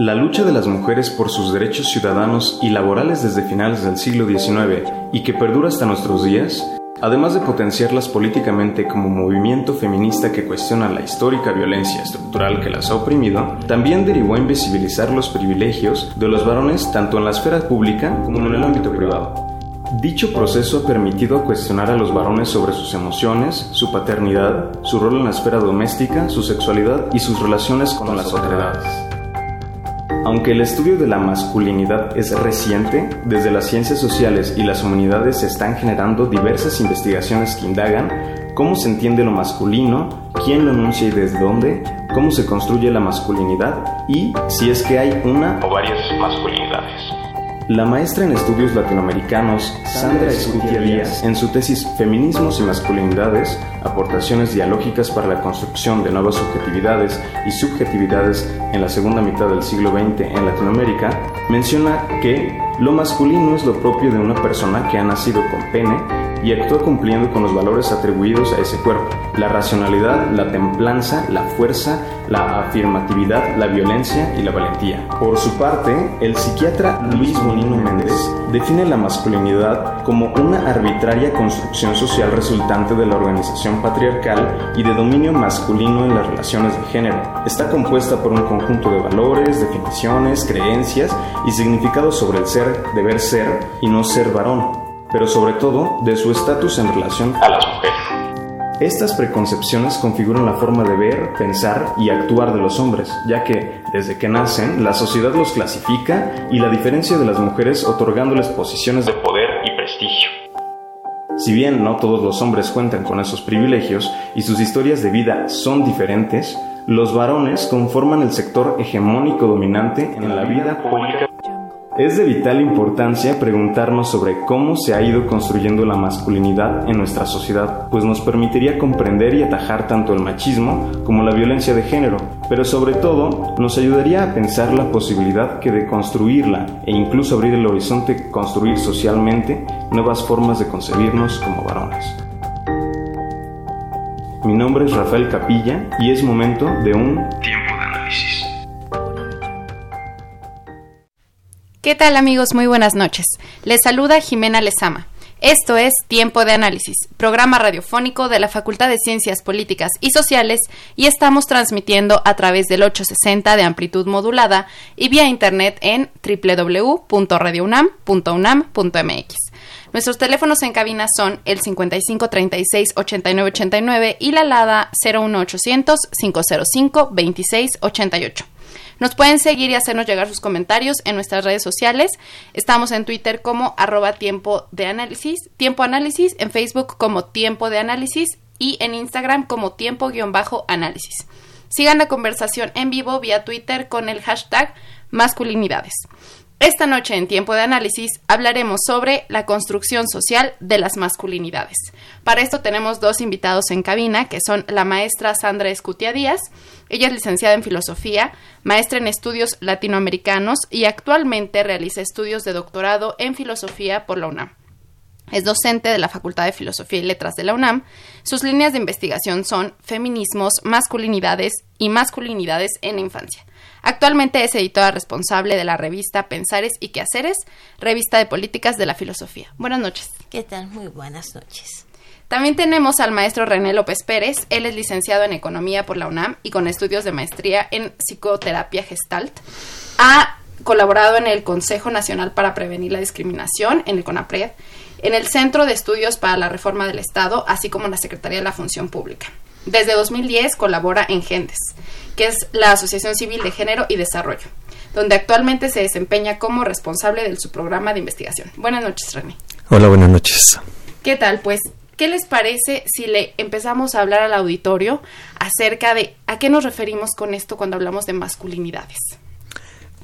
La lucha de las mujeres por sus derechos ciudadanos y laborales desde finales del siglo XIX y que perdura hasta nuestros días, además de potenciarlas políticamente como movimiento feminista que cuestiona la histórica violencia estructural que las ha oprimido, también derivó en visibilizar los privilegios de los varones tanto en la esfera pública como en el ámbito privado. Dicho proceso ha permitido cuestionar a los varones sobre sus emociones, su paternidad, su rol en la esfera doméstica, su sexualidad y sus relaciones con las otredades. Aunque el estudio de la masculinidad es reciente, desde las ciencias sociales y las humanidades se están generando diversas investigaciones que indagan cómo se entiende lo masculino, quién lo enuncia y desde dónde, cómo se construye la masculinidad y si es que hay una o varias masculinidades. La maestra en estudios latinoamericanos, Sandra Escutia en su tesis Feminismos y Masculinidades, aportaciones dialógicas para la construcción de nuevas subjetividades y subjetividades en la segunda mitad del siglo XX en Latinoamérica, menciona que lo masculino es lo propio de una persona que ha nacido con pene y actúa cumpliendo con los valores atribuidos a ese cuerpo, la racionalidad, la templanza, la fuerza, la afirmatividad, la violencia y la valentía. Por su parte, el psiquiatra Luis Bonino Méndez define la masculinidad como una arbitraria construcción social resultante de la organización patriarcal y de dominio masculino en las relaciones de género. Está compuesta por un conjunto de valores, definiciones, creencias y significados sobre el ser, deber ser y no ser varón pero sobre todo de su estatus en relación a las mujeres. Estas preconcepciones configuran la forma de ver, pensar y actuar de los hombres, ya que, desde que nacen, la sociedad los clasifica y la diferencia de las mujeres otorgándoles posiciones de poder y prestigio. Si bien no todos los hombres cuentan con esos privilegios y sus historias de vida son diferentes, los varones conforman el sector hegemónico dominante en la vida pública es de vital importancia preguntarnos sobre cómo se ha ido construyendo la masculinidad en nuestra sociedad, pues nos permitiría comprender y atajar tanto el machismo como la violencia de género, pero sobre todo nos ayudaría a pensar la posibilidad que de construirla e incluso abrir el horizonte construir socialmente nuevas formas de concebirnos como varones. Mi nombre es Rafael Capilla y es momento de un tiempo ¿Qué tal amigos? Muy buenas noches. Les saluda Jimena Lezama. Esto es Tiempo de Análisis, programa radiofónico de la Facultad de Ciencias Políticas y Sociales y estamos transmitiendo a través del 860 de amplitud modulada y vía internet en www.radiounam.unam.mx. Nuestros teléfonos en cabina son el 5536-8989 y la alada 01800-505-2688. Nos pueden seguir y hacernos llegar sus comentarios en nuestras redes sociales. Estamos en Twitter como arroba tiempo de análisis, tiempo análisis, en Facebook como tiempo de análisis y en Instagram como tiempo-análisis. Sigan la conversación en vivo vía Twitter con el hashtag masculinidades. Esta noche en Tiempo de Análisis hablaremos sobre la construcción social de las masculinidades. Para esto tenemos dos invitados en cabina, que son la maestra Sandra Escutia Díaz. Ella es licenciada en Filosofía, maestra en Estudios Latinoamericanos y actualmente realiza estudios de doctorado en Filosofía por la UNAM. Es docente de la Facultad de Filosofía y Letras de la UNAM. Sus líneas de investigación son feminismos, masculinidades y masculinidades en la infancia. Actualmente es editora responsable de la revista Pensares y Quehaceres, revista de políticas de la filosofía. Buenas noches. ¿Qué tal? Muy buenas noches. También tenemos al maestro René López Pérez. Él es licenciado en Economía por la UNAM y con estudios de maestría en Psicoterapia Gestalt. Ha colaborado en el Consejo Nacional para Prevenir la Discriminación, en el CONAPRED, en el Centro de Estudios para la Reforma del Estado, así como en la Secretaría de la Función Pública. Desde 2010 colabora en GENDES, que es la Asociación Civil de Género y Desarrollo, donde actualmente se desempeña como responsable de su programa de investigación. Buenas noches, René. Hola, buenas noches. ¿Qué tal? Pues, ¿qué les parece si le empezamos a hablar al auditorio acerca de a qué nos referimos con esto cuando hablamos de masculinidades?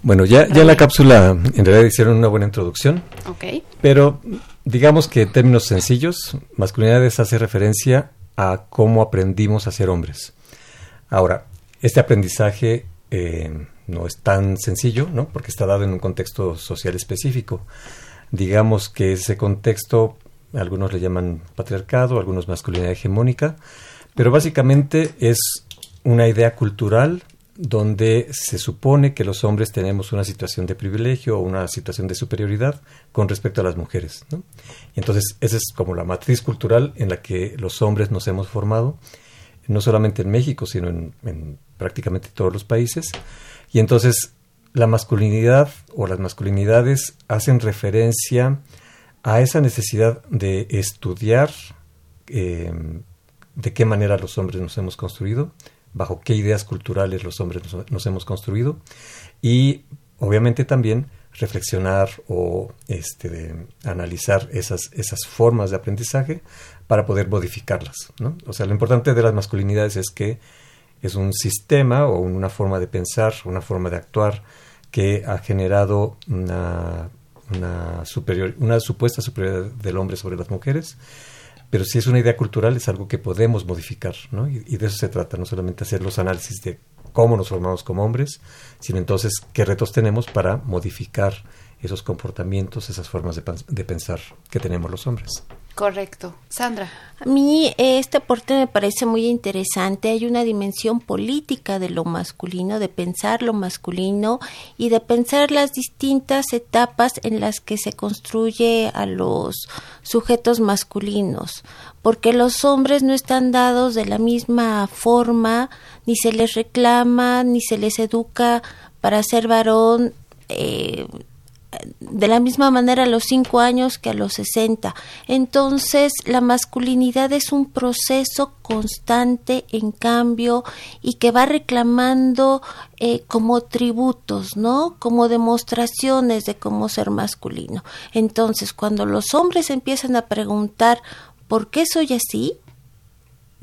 Bueno, ya, ya en la cápsula en realidad hicieron una buena introducción. Ok. Pero digamos que en términos sencillos, masculinidades hace referencia a cómo aprendimos a ser hombres. Ahora, este aprendizaje eh, no es tan sencillo, ¿no? Porque está dado en un contexto social específico. Digamos que ese contexto, algunos le llaman patriarcado, algunos masculinidad hegemónica, pero básicamente es una idea cultural donde se supone que los hombres tenemos una situación de privilegio o una situación de superioridad con respecto a las mujeres. entonces esa es como la matriz cultural en la que los hombres nos hemos formado, no solamente en México, sino en, en prácticamente todos los países. Y entonces la masculinidad o las masculinidades hacen referencia a esa necesidad de estudiar eh, de qué manera los hombres nos hemos construido, bajo qué ideas culturales los hombres nos, hemos construido y obviamente también reflexionar o este, analizar esas, esas formas de aprendizaje para poder modificarlas. ¿no? O sea, lo importante de las masculinidades es que es un sistema o una forma de pensar, una forma de actuar que ha generado una, una, superior, una supuesta superioridad del hombre sobre las mujeres pero si es una idea cultural es algo que podemos modificar, ¿no? Y, de eso se trata, no solamente hacer los análisis de cómo nos formamos como hombres, sino entonces qué retos tenemos para modificar esos comportamientos, esas formas de pensar que tenemos los hombres. Correcto. Sandra. A mí este aporte me parece muy interesante. Hay una dimensión política de lo masculino, de pensar lo masculino y de pensar las distintas etapas en las que se construye a los sujetos masculinos. Porque los hombres no están dados de la misma forma, ni se les reclama, ni se les educa para ser varón. Eh, de la misma manera a los 5 años que a los 60. Entonces, la masculinidad es un proceso constante en cambio y que va reclamando eh, como tributos, ¿no? Como demostraciones de cómo ser masculino. Entonces, cuando los hombres empiezan a preguntar, ¿por qué soy así?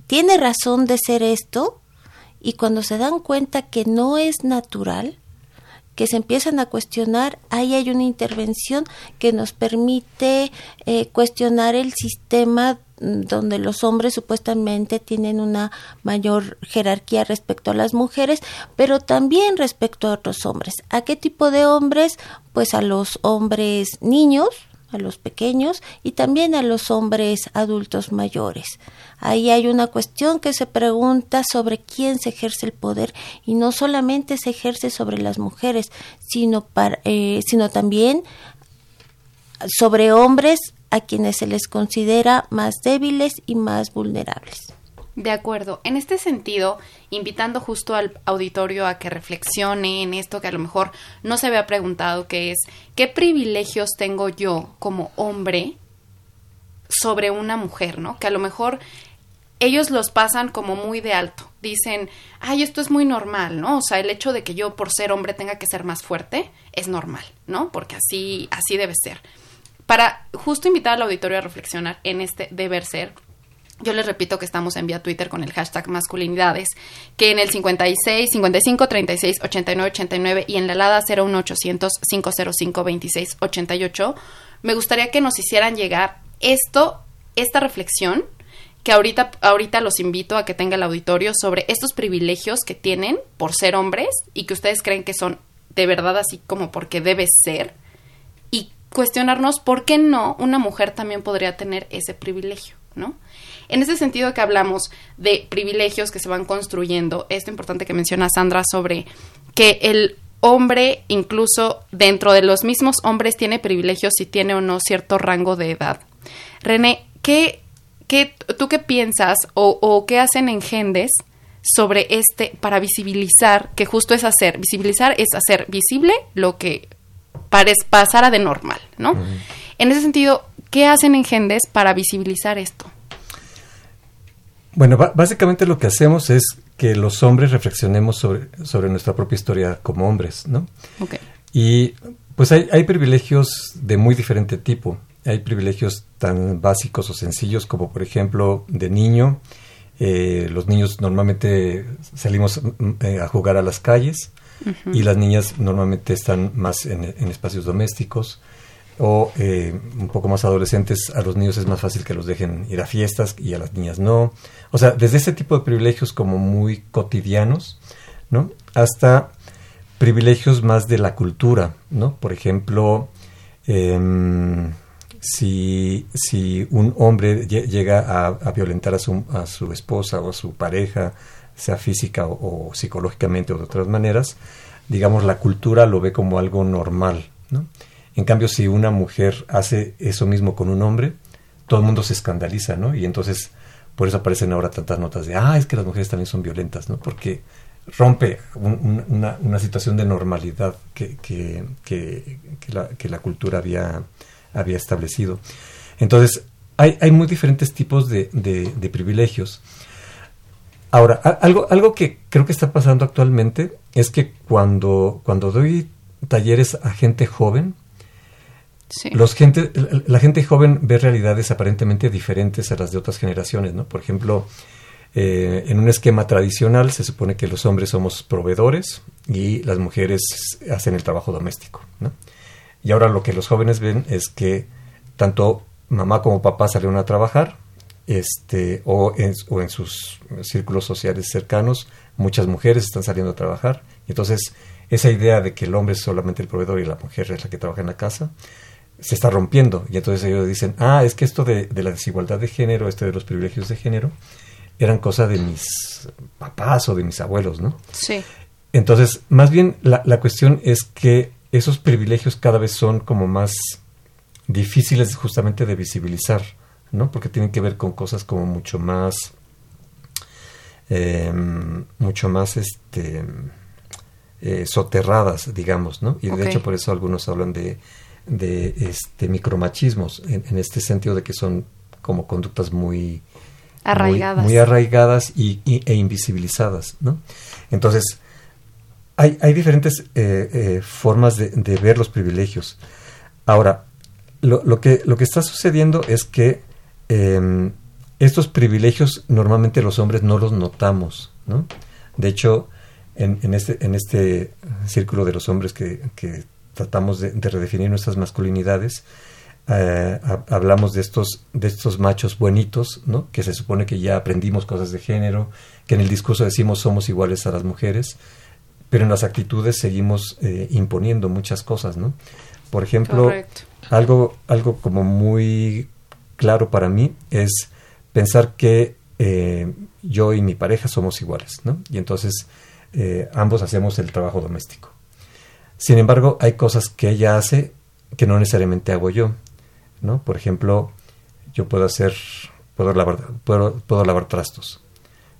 ¿Tiene razón de ser esto? Y cuando se dan cuenta que no es natural, que se empiezan a cuestionar, ahí hay una intervención que nos permite eh, cuestionar el sistema mm, donde los hombres supuestamente tienen una mayor jerarquía respecto a las mujeres, pero también respecto a otros hombres. ¿A qué tipo de hombres? Pues a los hombres niños, a los pequeños y también a los hombres adultos mayores. Ahí hay una cuestión que se pregunta sobre quién se ejerce el poder y no solamente se ejerce sobre las mujeres, sino, para, eh, sino también sobre hombres a quienes se les considera más débiles y más vulnerables. De acuerdo. En este sentido, invitando justo al auditorio a que reflexione en esto que a lo mejor no se había preguntado, que es, ¿qué privilegios tengo yo como hombre sobre una mujer, ¿no? Que a lo mejor ellos los pasan como muy de alto. Dicen, ay, esto es muy normal, ¿no? O sea, el hecho de que yo por ser hombre tenga que ser más fuerte es normal, ¿no? Porque así, así debe ser. Para justo invitar al auditorio a reflexionar en este deber ser, yo les repito que estamos en vía Twitter con el hashtag masculinidades, que en el 56, 55, 36, 89, 89 y en la alada 01800 505 26 88, me gustaría que nos hicieran llegar esto, esta reflexión, que ahorita, ahorita los invito a que tenga el auditorio sobre estos privilegios que tienen por ser hombres y que ustedes creen que son de verdad así como porque debe ser y cuestionarnos por qué no una mujer también podría tener ese privilegio, ¿no? En ese sentido que hablamos de privilegios que se van construyendo, esto importante que menciona Sandra sobre que el hombre, incluso dentro de los mismos hombres, tiene privilegios si tiene o no cierto rango de edad. René, ¿qué, qué, ¿tú qué piensas o, o qué hacen en Gendes sobre este para visibilizar, que justo es hacer, visibilizar es hacer visible lo que parece pasara de normal, ¿no? En ese sentido, ¿qué hacen en Gendes para visibilizar esto? Bueno, básicamente lo que hacemos es que los hombres reflexionemos sobre, sobre nuestra propia historia como hombres, ¿no? Okay. Y pues hay, hay privilegios de muy diferente tipo. Hay privilegios tan básicos o sencillos como, por ejemplo, de niño. Eh, los niños normalmente salimos mm, eh, a jugar a las calles y las niñas normalmente están más en, espacios domésticos o eh, un poco más adolescentes, a los niños es más fácil que los dejen ir a fiestas y a las niñas no. O sea, desde ese tipo de privilegios como muy cotidianos, ¿no? Hasta privilegios más de la cultura, ¿no? Por ejemplo, em, si, si, un hombre llega a, violentar a su, a su, esposa o a su pareja, sea física o, psicológicamente o de otras maneras, digamos, la cultura lo ve como algo normal, ¿no? En cambio, si una mujer hace eso mismo con un hombre, todo el mundo se escandaliza, ¿no? Y entonces, por eso aparecen ahora tantas notas de, ah, es que las mujeres también son violentas, ¿no? Porque rompe una, situación de normalidad que, que, que, la, que, la, cultura había, había establecido. Entonces, hay, hay muy diferentes tipos de, de, privilegios. Ahora, algo, algo que creo que está pasando actualmente es que cuando, cuando doy talleres a gente joven, los gente, la gente joven ve realidades aparentemente diferentes a las de otras generaciones, ¿no? Por ejemplo, eh, en un esquema tradicional se supone que los hombres somos proveedores y las mujeres hacen el trabajo doméstico. Y ahora lo que los jóvenes ven es que tanto mamá como papá salieron a trabajar este, o, en, o en sus círculos sociales cercanos muchas mujeres están saliendo a trabajar. Entonces esa idea de que el hombre es solamente el proveedor y la mujer es la que trabaja en la casa se está rompiendo. Y entonces ellos dicen, ah, es que esto de, de la desigualdad de género, este de los privilegios de género, eran cosas de mis papás o de mis abuelos, ¿no? Sí. Entonces, más bien la, la cuestión es que esos privilegios cada vez son como más difíciles justamente de visibilizar, ¿no? Porque tienen que ver con cosas como mucho más, em, mucho más, este, eh, soterradas, digamos, ¿no? Y de hecho por eso algunos hablan de, de este, micromachismos, en, en, este sentido de que son como conductas muy arraigadas. Muy, arraigadas y, e invisibilizadas, ¿no? Entonces, hay, hay diferentes eh, eh, formas de, ver los privilegios. Ahora, lo, lo, que, lo que está sucediendo es que em, estos privilegios normalmente los hombres no los notamos, ¿no? De hecho, en, en, este, en este círculo de los hombres que, que tratamos de, de redefinir nuestras masculinidades, eh, hablamos de estos, de estos machos buenitos, ¿no? que se supone que ya aprendimos cosas de género, que en el discurso decimos somos iguales a las mujeres, pero en las actitudes seguimos eh, imponiendo muchas cosas. ¿no? Por ejemplo, algo, algo como muy claro para mí es pensar que eh, yo y mi pareja somos iguales, ¿no? y entonces ambos hacemos el trabajo doméstico. Sin embargo, hay cosas que ella hace que no necesariamente hago yo. ¿no? Por ejemplo, yo puedo hacer, puedo lavar, puedo, puedo lavar trastos,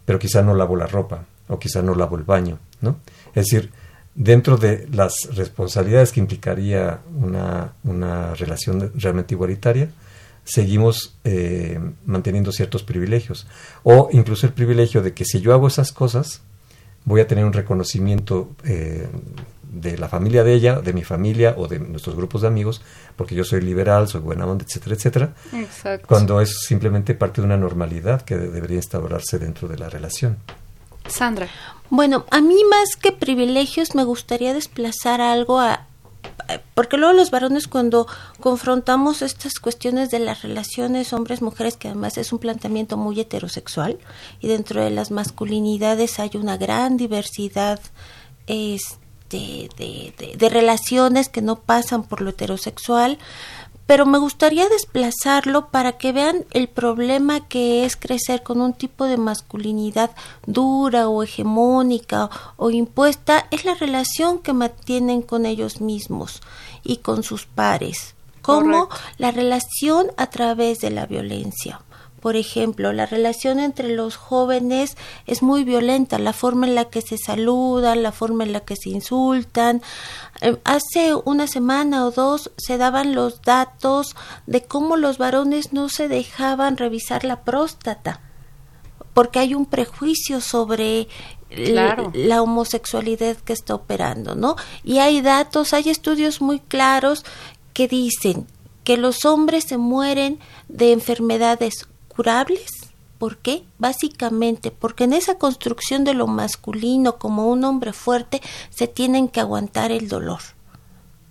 pero quizá no lavo la ropa o quizá no lavo el baño, ¿no? Es decir, dentro de las responsabilidades que implicaría una, una relación realmente igualitaria, seguimos eh, manteniendo ciertos privilegios. O incluso el privilegio de que si yo hago esas cosas, voy a tener un reconocimiento eh, de la familia de ella, de mi familia o de nuestros grupos de amigos, porque yo soy liberal, soy buena onda, etcétera, etcétera. Exacto. Cuando es simplemente parte de una normalidad que debería instaurarse dentro de la relación. Sandra. Bueno, a mí más que privilegios me gustaría desplazar algo a, porque luego los varones cuando confrontamos estas cuestiones de las relaciones hombres-mujeres, que además es un planteamiento muy heterosexual, y dentro de las masculinidades hay una gran diversidad este, de, relaciones que no pasan por lo heterosexual, pero me gustaría desplazarlo para que vean el problema que es crecer con un tipo de masculinidad dura o hegemónica o impuesta, es la relación que mantienen con ellos mismos y con sus pares, como la relación a través de la violencia Por ejemplo, la relación entre los jóvenes es muy violenta, la forma en la que se saludan, la forma en la que se insultan. Eh, hace una semana o dos se daban los datos de cómo los varones no se dejaban revisar la próstata porque hay un prejuicio sobre la homosexualidad que está operando, ¿no? Y hay datos, hay estudios muy claros que dicen que los hombres se mueren de enfermedades curables. ¿Por qué? Básicamente porque en esa construcción de lo masculino como un hombre fuerte se tienen que aguantar el dolor.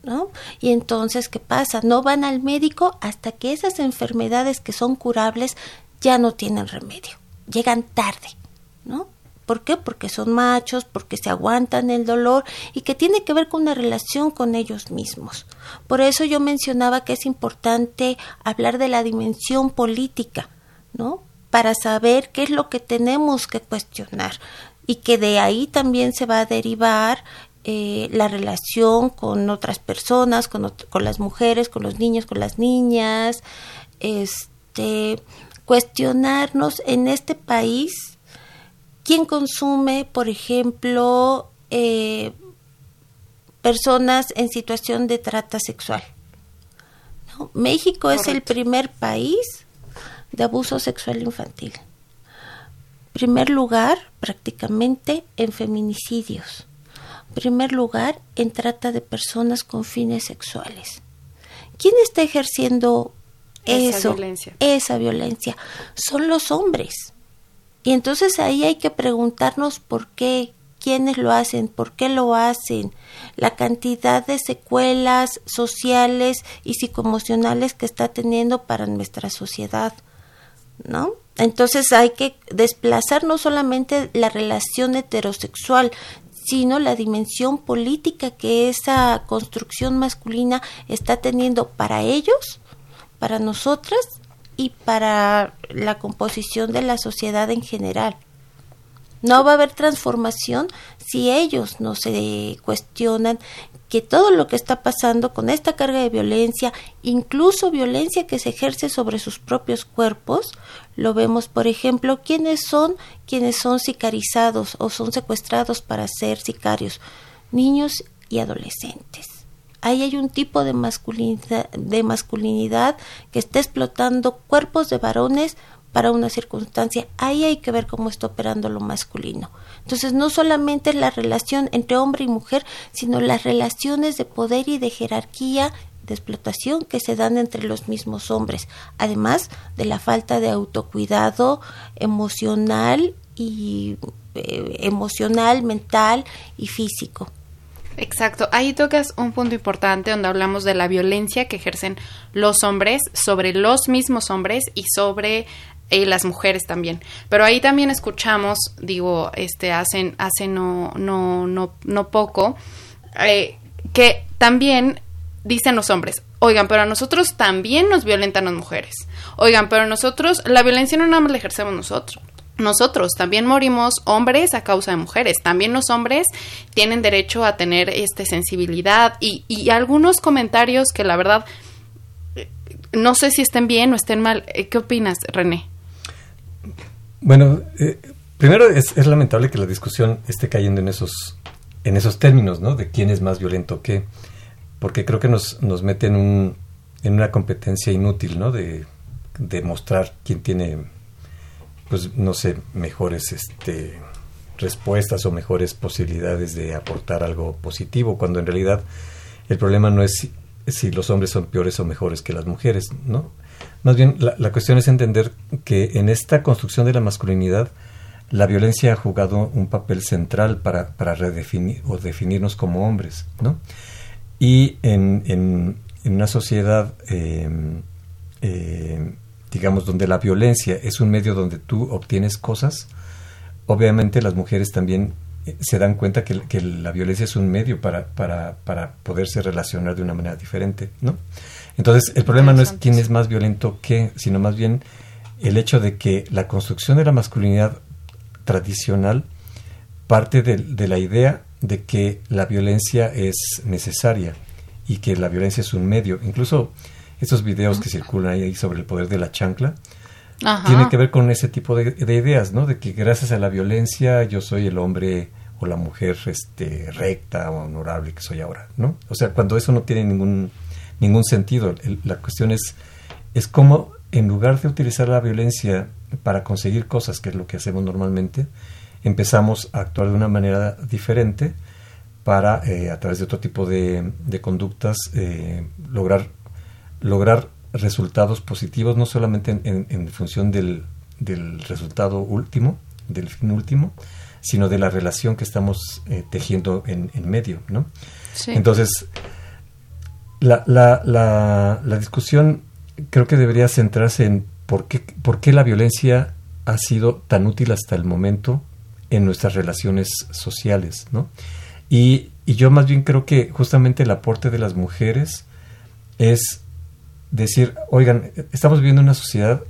¿No? Y entonces, ¿qué pasa? No van al médico hasta que esas enfermedades que son curables ya no tienen remedio. Llegan tarde, ¿no? ¿Por qué? Porque son machos, porque se aguantan el dolor y que tiene que ver con una relación con ellos mismos. Por eso yo mencionaba que es importante hablar de la dimensión política ¿no? Para saber qué es lo que tenemos que cuestionar y que de ahí también se va a derivar eh, la relación con otras personas, con, con, las mujeres, con los niños, con las niñas, este, cuestionarnos en este país quién consume, por ejemplo, eh, personas en situación de trata sexual. México es el primer país de abuso sexual infantil. Primer lugar, prácticamente, en feminicidios. Primer lugar, en trata de personas con fines sexuales. ¿Quién está ejerciendo esa eso, violencia. esa violencia? Son los hombres. Y entonces ahí hay que preguntarnos por qué, quiénes lo hacen, por qué lo hacen, la cantidad de secuelas sociales y psicoemocionales que está teniendo para nuestra sociedad. ¿No? Entonces hay que desplazar no solamente la relación heterosexual, sino la dimensión política que esa construcción masculina está teniendo para ellos, para nosotras y para la composición de la sociedad en general. No va a haber transformación si ellos no se cuestionan que todo lo que está pasando con esta carga de violencia, incluso violencia que se ejerce sobre sus propios cuerpos, lo vemos, por ejemplo, quiénes son quienes son sicarizados o son secuestrados para ser sicarios, niños y adolescentes. Ahí hay un tipo de masculinidad, de masculinidad que está explotando cuerpos de varones para una circunstancia. Ahí hay que ver cómo está operando lo masculino. Entonces, no solamente la relación entre hombre y mujer, sino las relaciones de poder y de jerarquía de explotación que se dan entre los mismos hombres, además de la falta de autocuidado emocional y eh, emocional, mental y físico. Exacto, ahí tocas un punto importante donde hablamos de la violencia que ejercen los hombres sobre los mismos hombres y sobre y las mujeres también. Pero ahí también escuchamos, digo, este, hacen, hace no, no, no, no poco, eh, que también dicen los hombres, oigan, pero a nosotros también nos violentan las mujeres. Oigan, pero nosotros, la violencia no nada más la ejercemos nosotros. Nosotros también morimos hombres a causa de mujeres. También los hombres tienen derecho a tener este sensibilidad y, y algunos comentarios que la verdad eh, no sé si estén bien o estén mal. Eh, ¿Qué opinas, René? Bueno, eh, primero es, lamentable que la discusión esté cayendo en esos, en esos términos, ¿no? De quién es más violento que, porque creo que nos, nos mete en, un, en una competencia inútil, ¿no? De, mostrar quién tiene, pues, no sé, mejores este, respuestas o mejores posibilidades de aportar algo positivo, cuando en realidad el problema no es si los hombres son peores o mejores que las mujeres, ¿no? Más bien, la, cuestión es entender que en esta construcción de la masculinidad, la violencia ha jugado un papel central para, para redefinir o definirnos como hombres, ¿no? Y en, en, una sociedad, em, em, digamos, donde la violencia es un medio donde tú obtienes cosas, obviamente las mujeres también eh, se dan cuenta que, que la violencia es un medio para, para, para poderse relacionar de una manera diferente, ¿no? Entonces, el problema no es quién es más violento que, sino más bien el hecho de que la construcción de la masculinidad tradicional parte de, la idea de que la violencia es necesaria y que la violencia es un medio. Incluso estos videos que circulan ahí sobre el poder de la chancla, tiene que ver con ese tipo de, ideas, ¿no? De que gracias a la violencia yo soy el hombre o la mujer este, recta o honorable que soy ahora, ¿no? O sea, cuando eso no tiene ningún, ningún sentido, la cuestión es, es cómo en lugar de utilizar la violencia para conseguir cosas, que es lo que hacemos normalmente, empezamos a actuar de una manera diferente para, eh, a través de otro tipo de, conductas, eh, lograr, lograr resultados positivos, no solamente en, función del, del, resultado último, del fin último, sino de la relación que estamos eh, tejiendo en, medio, ¿no? Entonces, la, la, la, discusión creo que debería centrarse en por qué, por qué la violencia ha sido tan útil hasta el momento en nuestras relaciones sociales, ¿no? Y, y yo más bien creo que justamente el aporte de las mujeres es decir, oigan, estamos viviendo una sociedad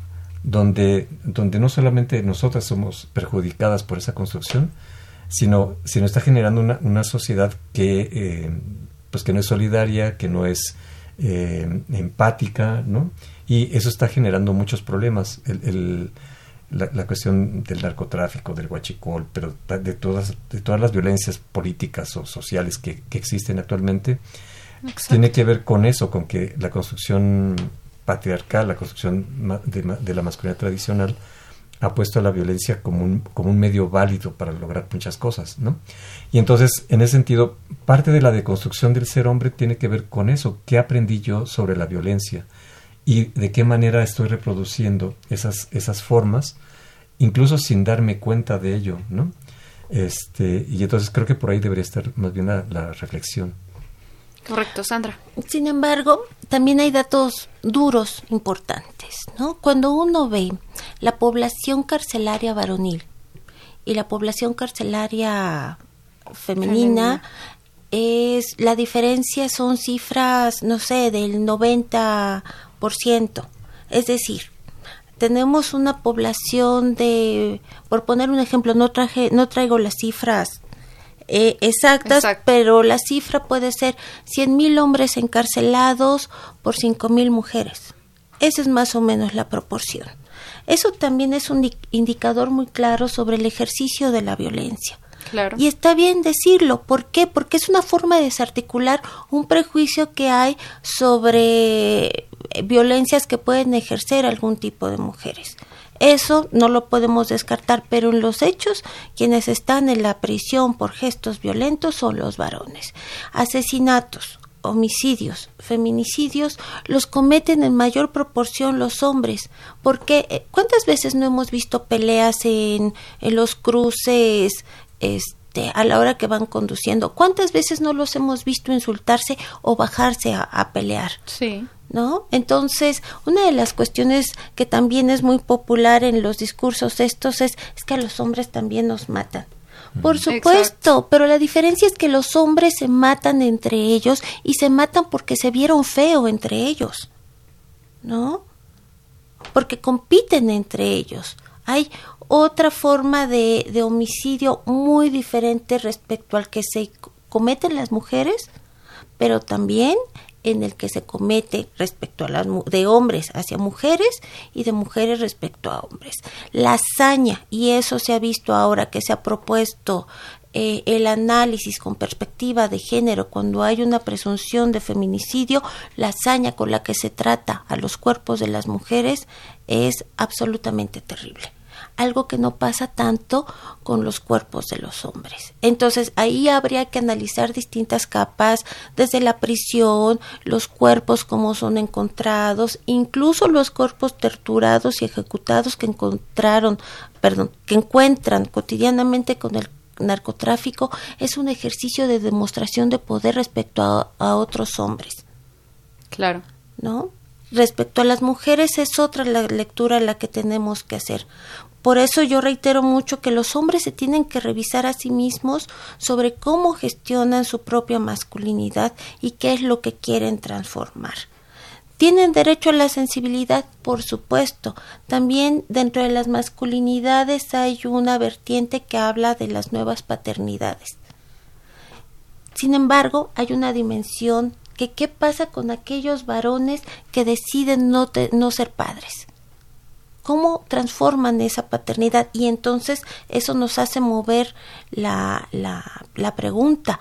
donde, donde no solamente nosotras somos perjudicadas por esa construcción, sino, sino está generando una, una sociedad que, eh, pues que no es solidaria, que no es eh, empática, ¿no? Y eso está generando muchos problemas. El, la, cuestión del narcotráfico, del huachicol, pero de todas, de todas las violencias políticas o sociales que, que existen actualmente, tiene que ver con eso, con que la construcción patriarcal, la construcción de, la masculinidad tradicional, ha puesto a la violencia como un, como un medio válido para lograr muchas cosas, ¿no? Y entonces, en ese sentido, parte de la deconstrucción del ser hombre tiene que ver con eso. ¿Qué aprendí yo sobre la violencia? Y de qué manera estoy reproduciendo esas, esas formas, incluso sin darme cuenta de ello, ¿no? Este, y entonces creo que por ahí debería estar más bien la reflexión. Correcto, Sandra. Sin embargo, también hay datos duros importantes, ¿no? Cuando uno ve la población carcelaria varonil y la población carcelaria femenina, es la diferencia son cifras, no sé, del 90%. Es decir, tenemos una población de, por poner un ejemplo, no traje, no traigo las cifras eh, exactas, pero la cifra puede ser 100.000 hombres encarcelados por 5.000 mujeres. Esa es más o menos la proporción. Eso también es un indicador muy claro sobre el ejercicio de la violencia. Claro. Y está bien decirlo. ¿Por qué? Porque es una forma de desarticular un prejuicio que hay sobre eh, violencias que pueden ejercer algún tipo de mujeres. Eso no lo podemos descartar, pero en los hechos quienes están en la prisión por gestos violentos son los varones. Asesinatos, homicidios, feminicidios los cometen en mayor proporción los hombres. Porque eh, ¿cuántas veces no hemos visto peleas en, en los cruces este, a la hora que van conduciendo? ¿Cuántas veces no los hemos visto insultarse o bajarse a, a pelear? Sí. ¿no? Entonces, una de las cuestiones que también es muy popular en los discursos estos es, es que a los hombres también nos matan. Por supuesto, pero la diferencia es que los hombres se matan entre ellos y se matan porque se vieron feo entre ellos, ¿no? Porque compiten entre ellos. Hay otra forma de, homicidio muy diferente respecto al que se cometen las mujeres, pero también en el que se comete respecto a las de hombres hacia mujeres y de mujeres respecto a hombres. La hazaña, y eso se ha visto ahora que se ha propuesto eh, el análisis con perspectiva de género cuando hay una presunción de feminicidio, la hazaña con la que se trata a los cuerpos de las mujeres es absolutamente terrible algo que no pasa tanto con los cuerpos de los hombres. Entonces ahí habría que analizar distintas capas, desde la prisión, los cuerpos como son encontrados, incluso los cuerpos torturados y ejecutados que encontraron, perdón, que encuentran cotidianamente con el narcotráfico, es un ejercicio de demostración de poder respecto a, a otros hombres. Claro. ¿No? Respecto a las mujeres es otra la lectura la que tenemos que hacer. Por eso yo reitero mucho que los hombres se tienen que revisar a sí mismos sobre cómo gestionan su propia masculinidad y qué es lo que quieren transformar. ¿Tienen derecho a la sensibilidad? Por supuesto. También dentro de las masculinidades hay una vertiente que habla de las nuevas paternidades. Sin embargo, hay una dimensión que qué pasa con aquellos varones que deciden no, no ser padres cómo transforman esa paternidad y entonces eso nos hace mover la, la, la pregunta.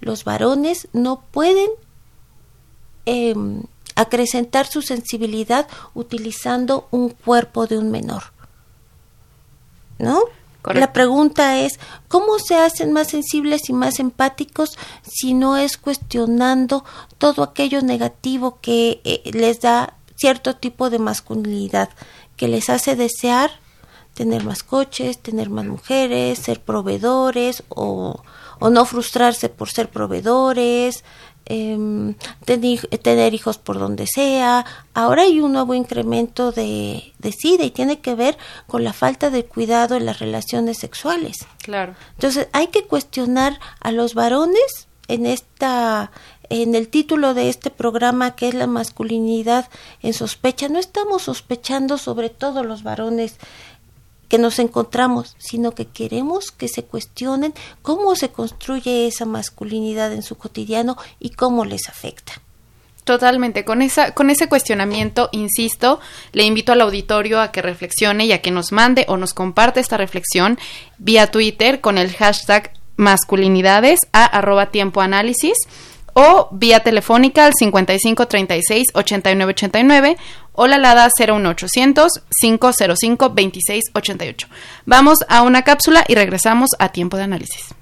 Los varones no pueden em, acrecentar su sensibilidad utilizando un cuerpo de un menor. ¿No? La pregunta es, ¿cómo se hacen más sensibles y más empáticos si no es cuestionando todo aquello negativo que eh, les da cierto tipo de masculinidad, que les hace desear tener más coches, tener más mujeres, ser proveedores o, o no frustrarse por ser proveedores, eh, tener, hijos por donde sea. Ahora hay un nuevo incremento de, de SIDA y tiene que ver con la falta de cuidado en las relaciones sexuales. Claro. Entonces hay que cuestionar a los varones en esta en el título de este programa que es la masculinidad en sospecha. No estamos sospechando sobre todos los varones que nos encontramos, sino que queremos que se cuestionen cómo se construye esa masculinidad en su cotidiano y cómo les afecta. Totalmente, con esa, con ese cuestionamiento, insisto, le invito al auditorio a que reflexione y a que nos mande o nos comparte esta reflexión vía Twitter con el hashtag masculinidades a arroba tiempo análisis o vía telefónica al 55 36 89 89 o la LADA 01800 505 26 88. Vamos a una cápsula y regresamos a tiempo de análisis.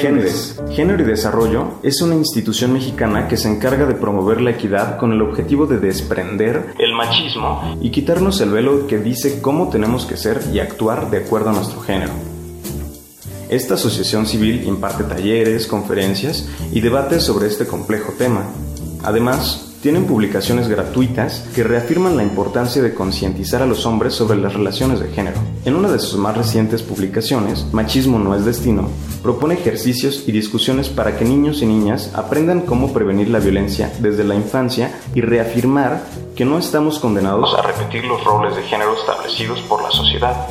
GENDES, Género y Desarrollo, es una institución mexicana que se encarga de promover la equidad con el objetivo de desprender el machismo y quitarnos el velo que dice cómo tenemos que ser y actuar de acuerdo a nuestro género. Esta asociación civil imparte talleres, conferencias y debates sobre este complejo tema. Además, tienen publicaciones gratuitas que reafirman la importancia de concientizar a los hombres sobre las relaciones de género. En una de sus más recientes publicaciones, Machismo no es destino, propone ejercicios y discusiones para que niños y niñas aprendan cómo prevenir la violencia desde la infancia y reafirmar que no estamos condenados a repetir los roles de género establecidos por la sociedad.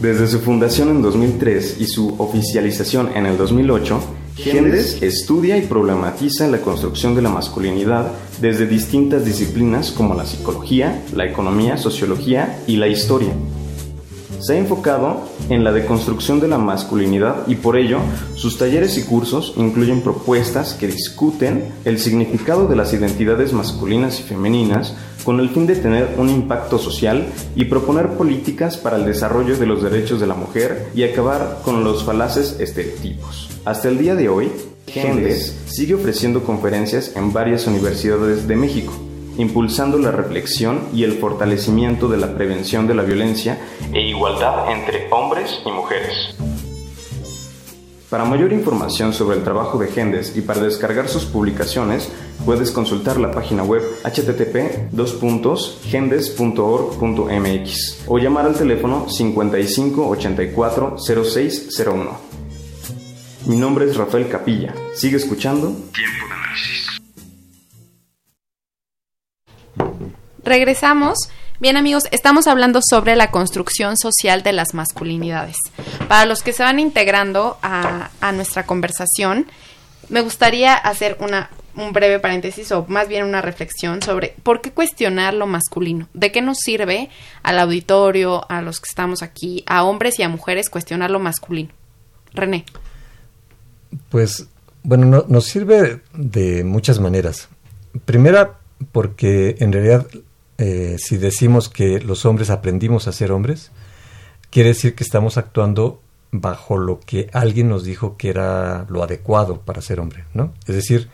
Desde su fundación en 2003 y su oficialización en el 2008, Gendes estudia y problematiza la construcción de la masculinidad desde distintas disciplinas como la psicología, la economía, sociología y la historia. Se ha enfocado en la deconstrucción de la masculinidad y por ello sus talleres y cursos incluyen propuestas que discuten el significado de las identidades masculinas y femeninas con el fin de tener un impacto social y proponer políticas para el desarrollo de los derechos de la mujer y acabar con los falaces estereotipos. Hasta el día de hoy, Gendes sigue ofreciendo conferencias en varias universidades de México, impulsando la reflexión y el fortalecimiento de la prevención de la violencia e igualdad entre hombres y mujeres. Para mayor información sobre el trabajo de Gendes y para descargar sus publicaciones, puedes consultar la página web http://gendes.org.mx o llamar al teléfono 55 84 0601. Mi nombre es Rafael Capilla. Sigue escuchando Tiempo de Análisis. Regresamos Bien amigos, estamos hablando sobre la construcción social de las masculinidades. Para los que se van integrando a, nuestra conversación, me gustaría hacer una, un breve paréntesis o más bien una reflexión sobre por qué cuestionar lo masculino. ¿De qué nos sirve al auditorio, a los que estamos aquí, a hombres y a mujeres cuestionar lo masculino? René. Pues bueno, nos sirve de muchas maneras. Primera, porque en realidad eh, si decimos que los hombres aprendimos a ser hombres, quiere decir que estamos actuando bajo lo que alguien nos dijo que era lo adecuado para ser hombre, ¿no? Es decir,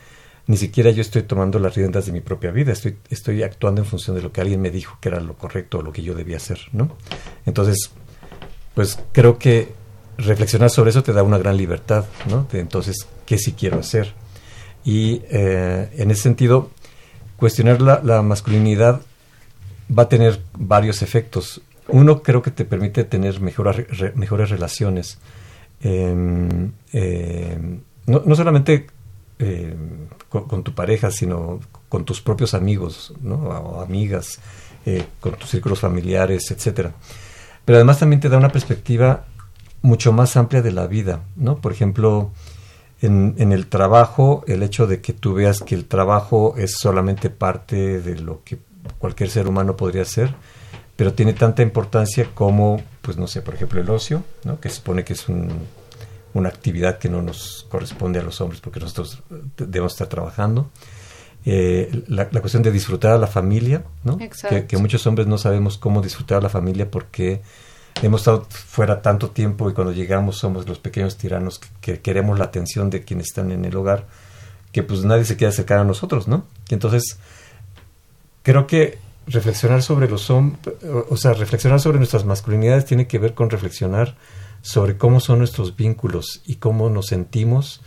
ni siquiera yo estoy tomando las riendas de mi propia vida, estoy, estoy actuando en función de lo que alguien me dijo que era lo correcto o lo que yo debía hacer, ¿no? Entonces, pues creo que reflexionar sobre eso te da una gran libertad, ¿no? Entonces, ¿qué sí quiero hacer? Y eh, en ese sentido, cuestionar la, la masculinidad va a tener varios efectos. Uno creo que te permite tener mejores relaciones. Em, em, no, solamente em, con, tu pareja, sino con tus propios amigos ¿no? o amigas, eh, con tus círculos familiares, etcétera. Pero además también te da una perspectiva mucho más amplia de la vida, ¿no? Por ejemplo, en, en, el trabajo, el hecho de que tú veas que el trabajo es solamente parte de lo que cualquier ser humano podría hacer, pero tiene tanta importancia como, pues no sé, por ejemplo, el ocio, ¿no? que se supone que es un, una actividad que no nos corresponde a los hombres porque nosotros debemos estar trabajando. Eh, la, cuestión de disfrutar a la familia, ¿no? Que, que, muchos hombres no sabemos cómo disfrutar a la familia porque hemos estado fuera tanto tiempo y cuando llegamos somos los pequeños tiranos que, queremos la atención de quienes están en el hogar, que pues nadie se quiere acercar a nosotros, ¿no? Y entonces creo que reflexionar sobre los hombres, o sea, reflexionar sobre nuestras masculinidades tiene que ver con reflexionar sobre cómo son nuestros vínculos y cómo nos sentimos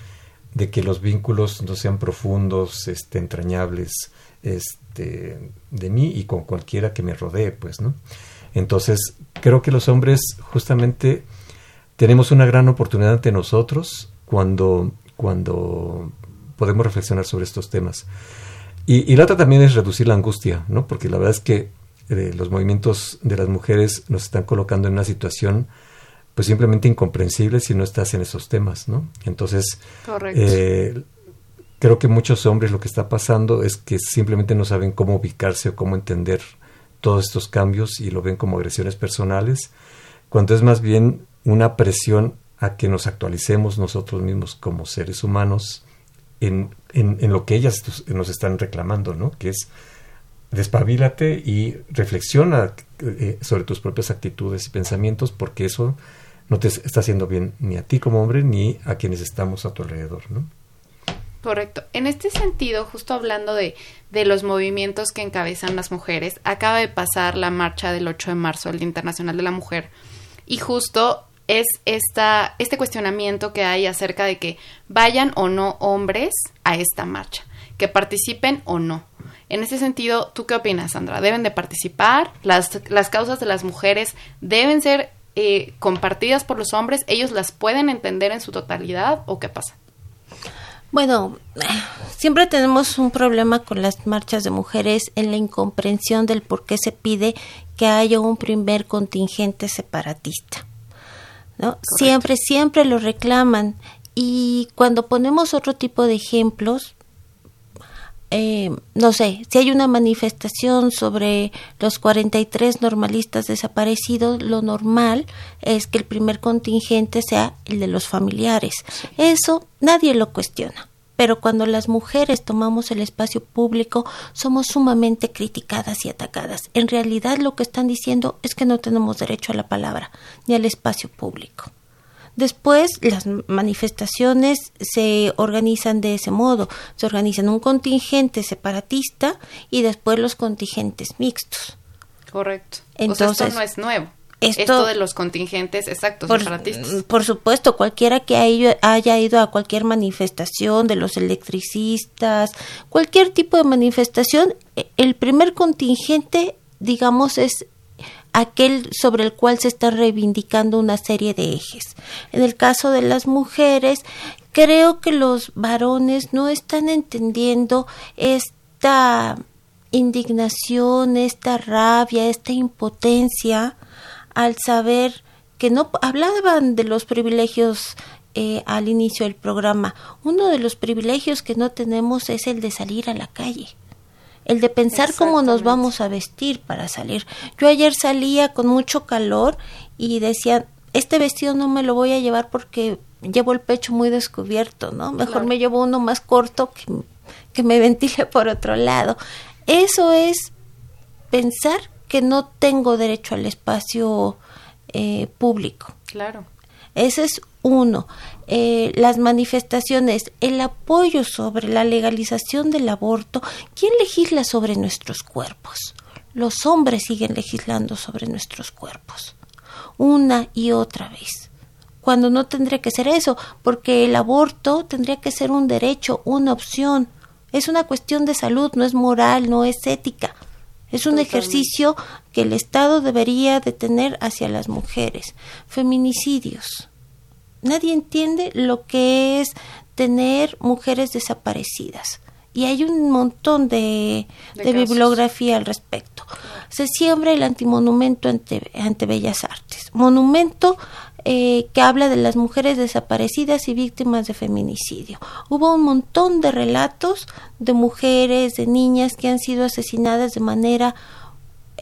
de que los vínculos no sean profundos, este, entrañables, este, de mí y con cualquiera que me rodee, pues, ¿no? Entonces, creo que los hombres justamente tenemos una gran oportunidad ante nosotros cuando, cuando podemos reflexionar sobre estos temas. Y, la otra también es reducir la angustia, ¿no? Porque la verdad es que eh, los movimientos de las mujeres nos están colocando en una situación pues simplemente incomprensible si no estás en esos temas, ¿no? Entonces, eh, creo que muchos hombres lo que está pasando es que simplemente no saben cómo ubicarse o cómo entender todos estos cambios y lo ven como agresiones personales, cuando es más bien una presión a que nos actualicemos nosotros mismos como seres humanos en, en, lo que ellas nos están reclamando, ¿no? Que es despabilate y reflexiona eh, sobre tus propias actitudes y pensamientos porque eso no te está haciendo bien ni a ti como hombre ni a quienes estamos a tu alrededor, ¿no? Correcto. En este sentido, justo hablando de, de, los movimientos que encabezan las mujeres, acaba de pasar la marcha del 8 de marzo, el Día Internacional de la Mujer, y justo es esta, este cuestionamiento que hay acerca de que vayan o no hombres a esta marcha, que participen o no. En ese sentido, ¿tú qué opinas, Sandra? ¿Deben de participar? ¿Las, las causas de las mujeres deben ser eh, compartidas por los hombres? ¿Ellos las pueden entender en su totalidad o qué pasa? Bueno, siempre tenemos un problema con las marchas de mujeres en la incomprensión del por qué se pide que haya un primer contingente separatista. ¿No? Siempre, siempre lo reclaman. Y cuando ponemos otro tipo de ejemplos, eh, no sé, si hay una manifestación sobre los 43 normalistas desaparecidos, lo normal es que el primer contingente sea el de los familiares. Eso nadie lo cuestiona. Pero cuando las mujeres tomamos el espacio público, somos sumamente criticadas y atacadas. En realidad lo que están diciendo es que no tenemos derecho a la palabra ni al espacio público. Después las manifestaciones se organizan de ese modo, se organizan un contingente separatista y después los contingentes mixtos. Correcto. Entonces, esto no es nuevo. Esto, de los contingentes exactos separatistas. Por supuesto, cualquiera que haya ido a cualquier manifestación de los electricistas, cualquier tipo de manifestación, e, el primer contingente, digamos, es aquel sobre el cual se está reivindicando una serie de ejes. En el caso de las mujeres, creo que los varones no están entendiendo esta indignación, esta rabia, esta impotencia al saber que no hablaban de los privilegios eh, al inicio del programa. Uno de los privilegios que no tenemos es el de salir a la calle el de pensar cómo nos vamos a vestir para salir. Yo ayer salía con mucho calor y decía, este vestido no me lo voy a llevar porque llevo el pecho muy descubierto, ¿no? Mejor me llevo uno más corto que, que me ventile por otro lado. Eso es pensar que no tengo derecho al espacio eh, público. Claro. Ese es uno. Eh, las manifestaciones, el apoyo sobre la legalización del aborto. ¿Quién legisla sobre nuestros cuerpos? Los hombres siguen legislando sobre nuestros cuerpos. Una y otra vez. Cuando no tendría que ser eso, porque el aborto tendría que ser un derecho, una opción. Es una cuestión de salud, no es moral, no es ética. Es un ejercicio que el Estado debería de tener hacia las mujeres. Feminicidios nadie entiende lo que es tener mujeres desaparecidas. Y hay un montón de, bibliografía al respecto. Se siembra el antimonumento ante, ante Bellas Artes. Monumento eh, que habla de las mujeres desaparecidas y víctimas de feminicidio. Hubo un montón de relatos de mujeres, de niñas que han sido asesinadas de manera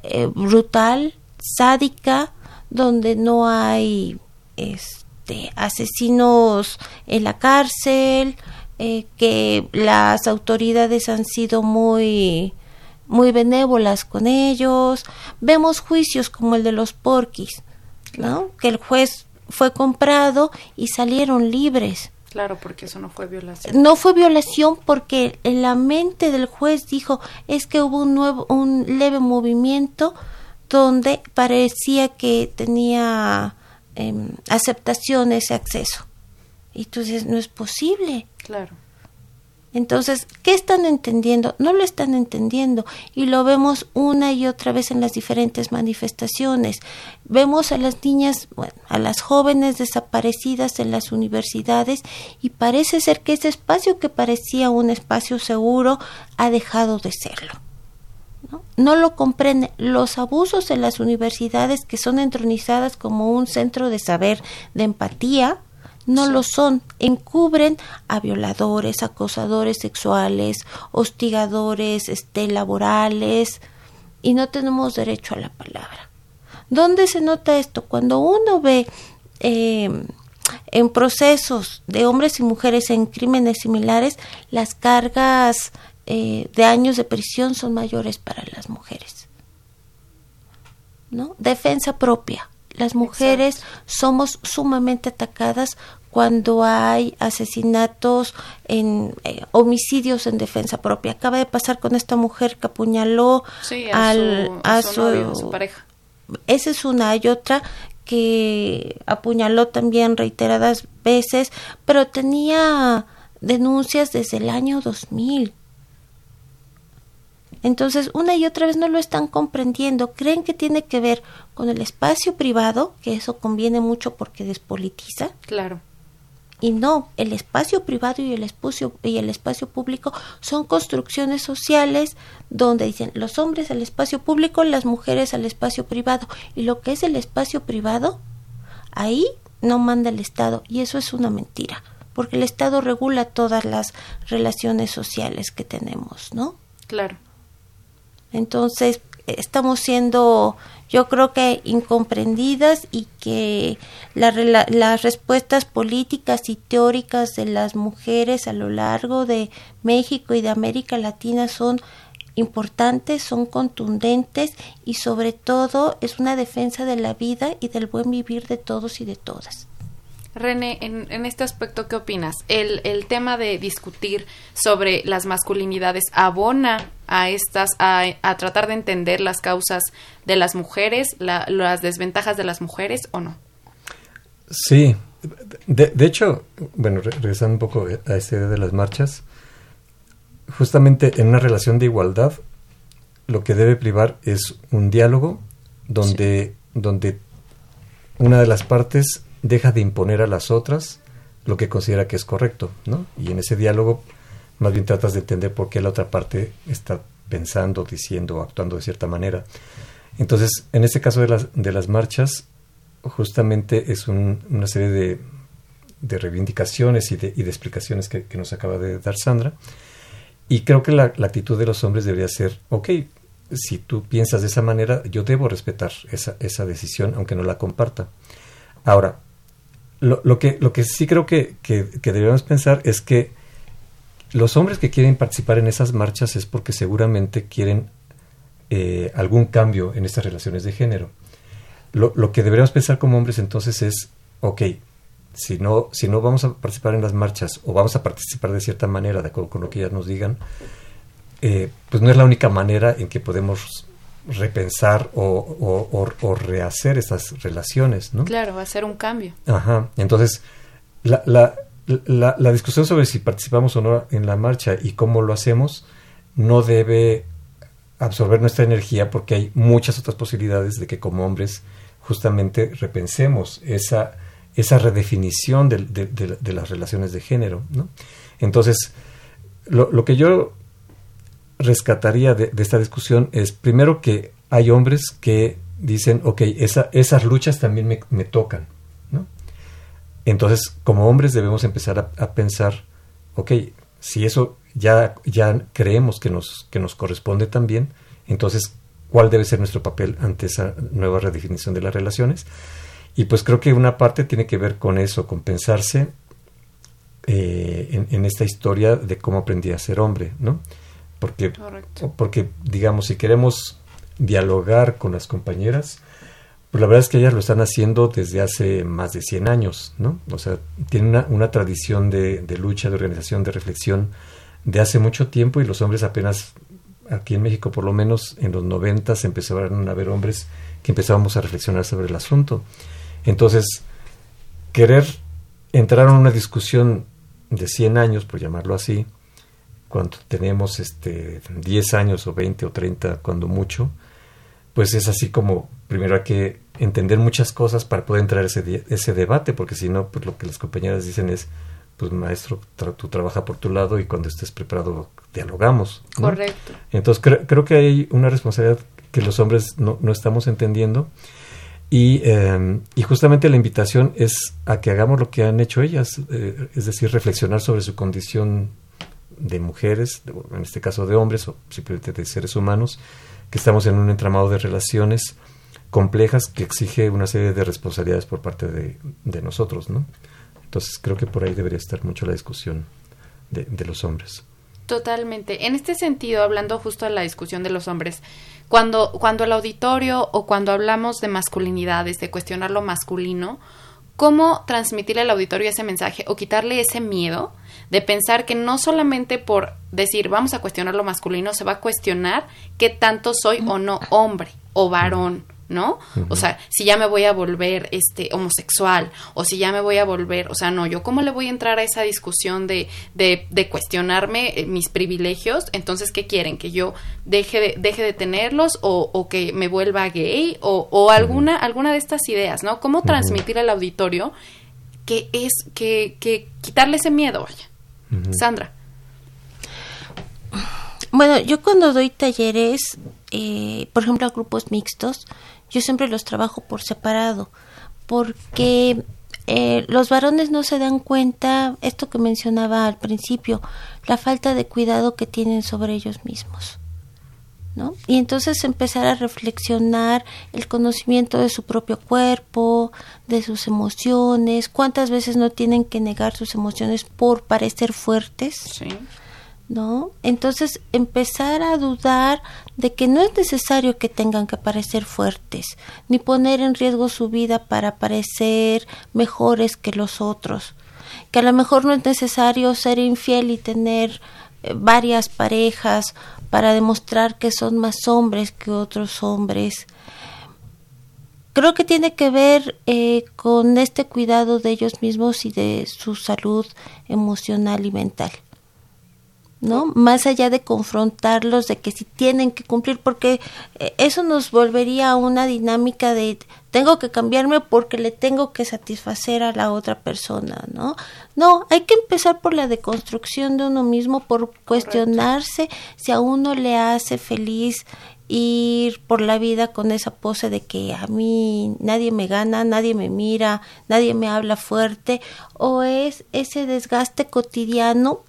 eh, brutal, sádica, donde no hay este, asesinos en la cárcel, eh, que las autoridades han sido muy muy benévolas con ellos. Vemos juicios como el de los porquis, ¿no? Que el juez fue comprado y salieron libres. Claro, porque eso no fue violación. No fue violación porque en la mente del juez dijo es que hubo un nuevo, un leve movimiento donde parecía que tenía eh, aceptación ese acceso. Y entonces no es posible. Claro. Entonces, ¿qué están entendiendo? No lo están entendiendo y lo vemos una y otra vez en las diferentes manifestaciones. Vemos a las niñas, bueno, a las jóvenes desaparecidas en las universidades y parece ser que ese espacio que parecía un espacio seguro ha dejado de serlo. ¿no? lo comprende. Los abusos en las universidades que son entronizadas como un centro de saber, de empatía, no lo son, encubren a violadores, acosadores sexuales, hostigadores este, laborales y no tenemos derecho a la palabra. ¿Dónde se nota esto? Cuando uno ve eh, en procesos de hombres y mujeres en crímenes similares, las cargas eh, de años de prisión son mayores para las mujeres. ¿No? Defensa propia las mujeres somos sumamente atacadas cuando hay asesinatos en eh, homicidios en defensa propia. Acaba de pasar con esta mujer que apuñaló a al, su, a, su, pareja. Esa es una. Hay otra que apuñaló también reiteradas veces, pero tenía denuncias desde el año 2000. Entonces, una y otra vez no lo están comprendiendo. Creen que tiene que ver con el espacio privado, que eso conviene mucho porque despolitiza. Claro. Y no, el espacio privado y el espacio, y el espacio público son construcciones sociales donde dicen los hombres al espacio público, las mujeres al espacio privado. Y lo que es el espacio privado, ahí no manda el Estado. Y eso es una mentira, porque el Estado regula todas las relaciones sociales que tenemos, ¿no? Claro. Entonces, estamos siendo, yo creo que incomprendidas y que las respuestas políticas y teóricas de las mujeres a lo largo de México y de América Latina son importantes, son contundentes y sobre todo es una defensa de la vida y del buen vivir de todos y de todas. René, en, este aspecto, ¿qué opinas? El, el, tema de discutir sobre las masculinidades abona a estas, a, a tratar de entender las causas de las mujeres, las desventajas de las mujeres o no? Sí, de, de, hecho, bueno, regresando un poco a esta idea de las marchas, justamente en una relación de igualdad, lo que debe privar es un diálogo donde, sí. donde una de las partes deja de imponer a las otras lo que considera que es correcto, ¿no? Y en ese diálogo más bien tratas de entender por qué la otra parte está pensando, diciendo, actuando de cierta manera. Entonces, en este caso de las, de las marchas, justamente es un, una serie de, de reivindicaciones y de, y de explicaciones que, que, nos acaba de dar Sandra. Y creo que la, la, actitud de los hombres debería ser, ok, si tú piensas de esa manera, yo debo respetar esa, esa decisión, aunque no la comparta. Ahora, lo, lo, que, lo que sí creo que, que, debemos pensar es que los hombres que quieren participar en esas marchas es porque seguramente quieren eh, algún cambio en estas relaciones de género. Lo, lo, que deberíamos pensar como hombres entonces es, ok, si no, si no vamos a participar en las marchas o vamos a participar de cierta manera, de acuerdo con lo que ellas nos digan, eh, pues no es la única manera en que podemos repensar o, o, o, o, rehacer esas relaciones, ¿no? Claro, hacer un cambio. Ajá. Entonces, la, la, la, la, discusión sobre si participamos o no en la marcha y cómo lo hacemos no debe absorber nuestra energía porque hay muchas otras posibilidades de que como hombres justamente repensemos esa, esa redefinición de, de, de, de las relaciones de género, ¿no? Entonces, lo, lo que yo rescataría de, esta discusión es primero que hay hombres que dicen, ok, esa, esas luchas también me, tocan, ¿no? Entonces, como hombres debemos empezar a, pensar, ok, si eso ya, ya creemos que nos, que nos corresponde también, entonces, ¿cuál debe ser nuestro papel ante esa nueva redefinición de las relaciones? Y pues creo que una parte tiene que ver con eso, con pensarse eh, en, esta historia de cómo aprendí a ser hombre, ¿no? Porque, porque, digamos, si queremos dialogar con las compañeras, pues la verdad es que ellas lo están haciendo desde hace más de 100 años, ¿no? O sea, tienen una, una tradición de, de, lucha, de organización, de reflexión de hace mucho tiempo y los hombres apenas, aquí en México por lo menos, en los 90 se empezaron a ver hombres que empezábamos a reflexionar sobre el asunto. Entonces, querer entrar en una discusión de 100 años, por llamarlo así, cuando tenemos este 10 años o 20 o 30 cuando mucho, pues es así como primero hay que entender muchas cosas para poder entrar a ese, ese debate, porque si no, pues lo que las compañeras dicen es, pues maestro, tú trabaja por tu lado y cuando estés preparado dialogamos. Correcto. Entonces creo que hay una responsabilidad que los hombres no, no estamos entendiendo y, eh, y, justamente la invitación es a que hagamos lo que han hecho ellas, eh, es decir, reflexionar sobre su condición de mujeres, en este caso de hombres o simplemente de seres humanos, que estamos en un entramado de relaciones complejas que exige una serie de responsabilidades por parte de, de nosotros, ¿no? Entonces creo que por ahí debería estar mucho la discusión de, de los hombres. Totalmente. En este sentido, hablando justo de la discusión de los hombres, cuando, cuando el auditorio o cuando hablamos de masculinidades, de cuestionar lo masculino, ¿cómo transmitirle al auditorio ese mensaje o quitarle ese miedo de pensar que no solamente por decir vamos a cuestionar lo masculino, se va a cuestionar qué tanto soy o no hombre o varón? ¿No? O sea, si ya me voy a volver este homosexual o si ya me voy a volver, o sea, no, yo cómo le voy a entrar a esa discusión de, de, de cuestionarme eh, mis privilegios, entonces, ¿qué quieren? ¿Que yo deje de, deje de tenerlos o, o que me vuelva gay o, o alguna, alguna de estas ideas, ¿no? ¿Cómo transmitir al auditorio que es, que, que quitarle ese miedo, vaya? Sandra. Bueno, yo cuando doy talleres, eh, por ejemplo, a grupos mixtos, yo siempre los trabajo por separado, porque eh, los varones no se dan cuenta, esto que mencionaba al principio, la falta de cuidado que tienen sobre ellos mismos. ¿No? Y entonces empezar a reflexionar el conocimiento de su propio cuerpo, de sus emociones, cuántas veces no tienen que negar sus emociones por parecer fuertes. Sí. ¿No? Entonces empezar a dudar de que no es necesario que tengan que parecer fuertes, ni poner en riesgo su vida para parecer mejores que los otros, que a lo mejor no es necesario ser infiel y tener eh, varias parejas para demostrar que son más hombres que otros hombres. Creo que tiene que ver eh, con este cuidado de ellos mismos y de su salud emocional y mental. ¿No? Más allá de confrontarlos de que si tienen que cumplir, porque eh, eso nos volvería a una dinámica de tengo que cambiarme porque le tengo que satisfacer a la otra persona, ¿no? No, hay que empezar por la deconstrucción de uno mismo, por cuestionarse si a uno le hace feliz ir por la vida con esa pose de que a mí nadie me gana, nadie me mira, nadie me habla fuerte, o es ese desgaste cotidiano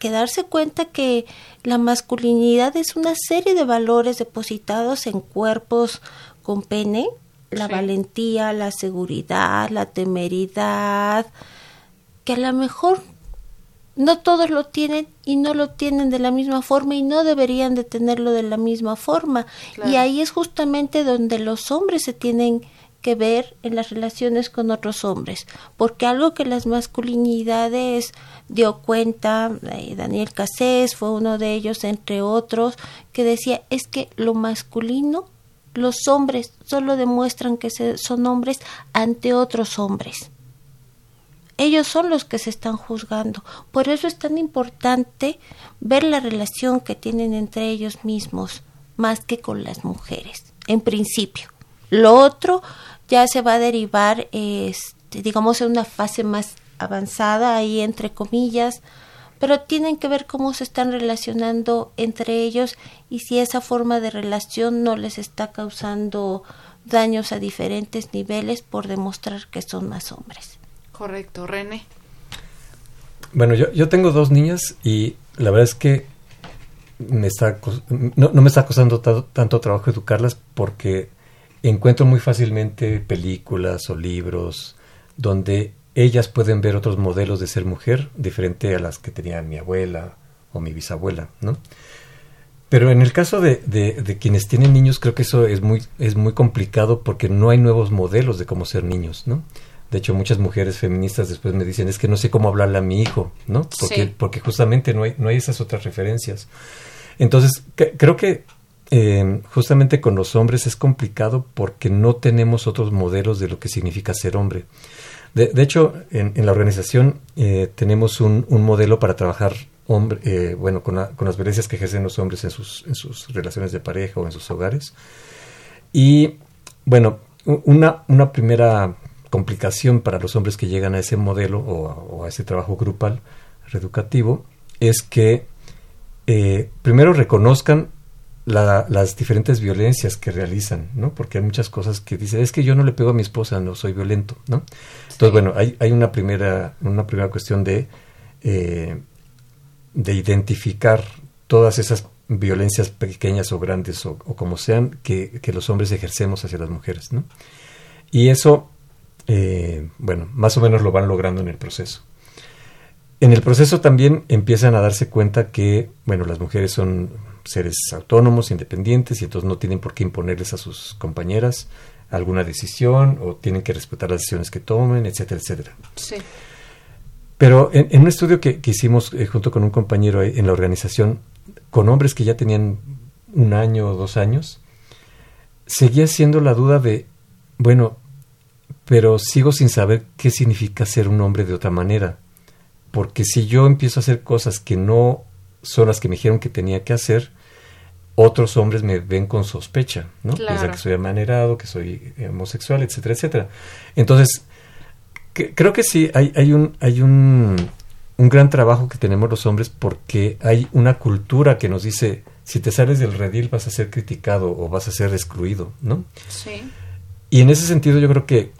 que darse cuenta que la masculinidad es una serie de valores depositados en cuerpos con pene, la sí. valentía, la seguridad, la temeridad, que a lo mejor no todos lo tienen y no lo tienen de la misma forma y no deberían de tenerlo de la misma forma. Claro. Y ahí es justamente donde los hombres se tienen que ver en las relaciones con otros hombres, porque algo que las masculinidades dio cuenta, eh, Daniel Cassés fue uno de ellos, entre otros, que decía, es que lo masculino, los hombres solo demuestran que son hombres ante otros hombres. Ellos son los que se están juzgando. Por eso es tan importante ver la relación que tienen entre ellos mismos, más que con las mujeres, en principio. Lo otro ya se va a derivar, este, digamos, en una fase más avanzada, ahí entre comillas, pero tienen que ver cómo se están relacionando entre ellos y si esa forma de relación no les está causando daños a diferentes niveles por demostrar que son más hombres. Correcto, René. Bueno, yo, yo tengo dos niñas y la verdad es que me está, no, no me está costando tanto trabajo educarlas porque encuentro muy fácilmente películas o libros donde ellas pueden ver otros modelos de ser mujer diferente a las que tenía mi abuela o mi bisabuela, ¿no? Pero en el caso de, de, quienes tienen niños, creo que eso es muy, es muy complicado porque no hay nuevos modelos de cómo ser niños, ¿no? De hecho, muchas mujeres feministas después me dicen, es que no sé cómo hablarle a mi hijo, ¿no? Porque, porque justamente no hay, no hay esas otras referencias. Entonces, creo que eh, justamente con los hombres es complicado porque no tenemos otros modelos de lo que significa ser hombre. De, hecho, en, la organización eh, tenemos un, modelo para trabajar hombre, eh, bueno, con, las violencias que ejercen los hombres en sus, en sus relaciones de pareja o en sus hogares. Y bueno, una, una primera complicación para los hombres que llegan a ese modelo o, a ese trabajo grupal reeducativo es que primero reconozcan las diferentes violencias que realizan, ¿no? Porque hay muchas cosas que dicen, es que yo no le pego a mi esposa, no soy violento, ¿no? Entonces, bueno, hay, hay, una, primera, una primera cuestión de, eh, de identificar todas esas violencias pequeñas o grandes o, como sean que, que, los hombres ejercemos hacia las mujeres, ¿no? Y eso eh, bueno, más o menos lo van logrando en el proceso. En el proceso también empiezan a darse cuenta que, bueno, las mujeres son seres autónomos, independientes, y entonces no tienen por qué imponerles a sus compañeras alguna decisión o tienen que respetar las decisiones que tomen, etcétera, etcétera. Sí. Pero en, un estudio que, hicimos eh, junto con un compañero en la organización, con hombres que ya tenían un año o dos años, seguía siendo la duda de, bueno, pero sigo sin saber qué significa ser un hombre de otra manera. Porque si yo empiezo a hacer cosas que no son las que me dijeron que tenía que hacer, otros hombres me ven con sospecha, ¿no? Piensan que soy amanerado, que soy homosexual, etcétera, etcétera. Entonces, creo que sí, hay, hay, un, hay un, un gran trabajo que tenemos los hombres porque hay una cultura que nos dice, si te sales del redil vas a ser criticado o vas a ser excluido, ¿no? Sí. Y en ese sentido yo creo que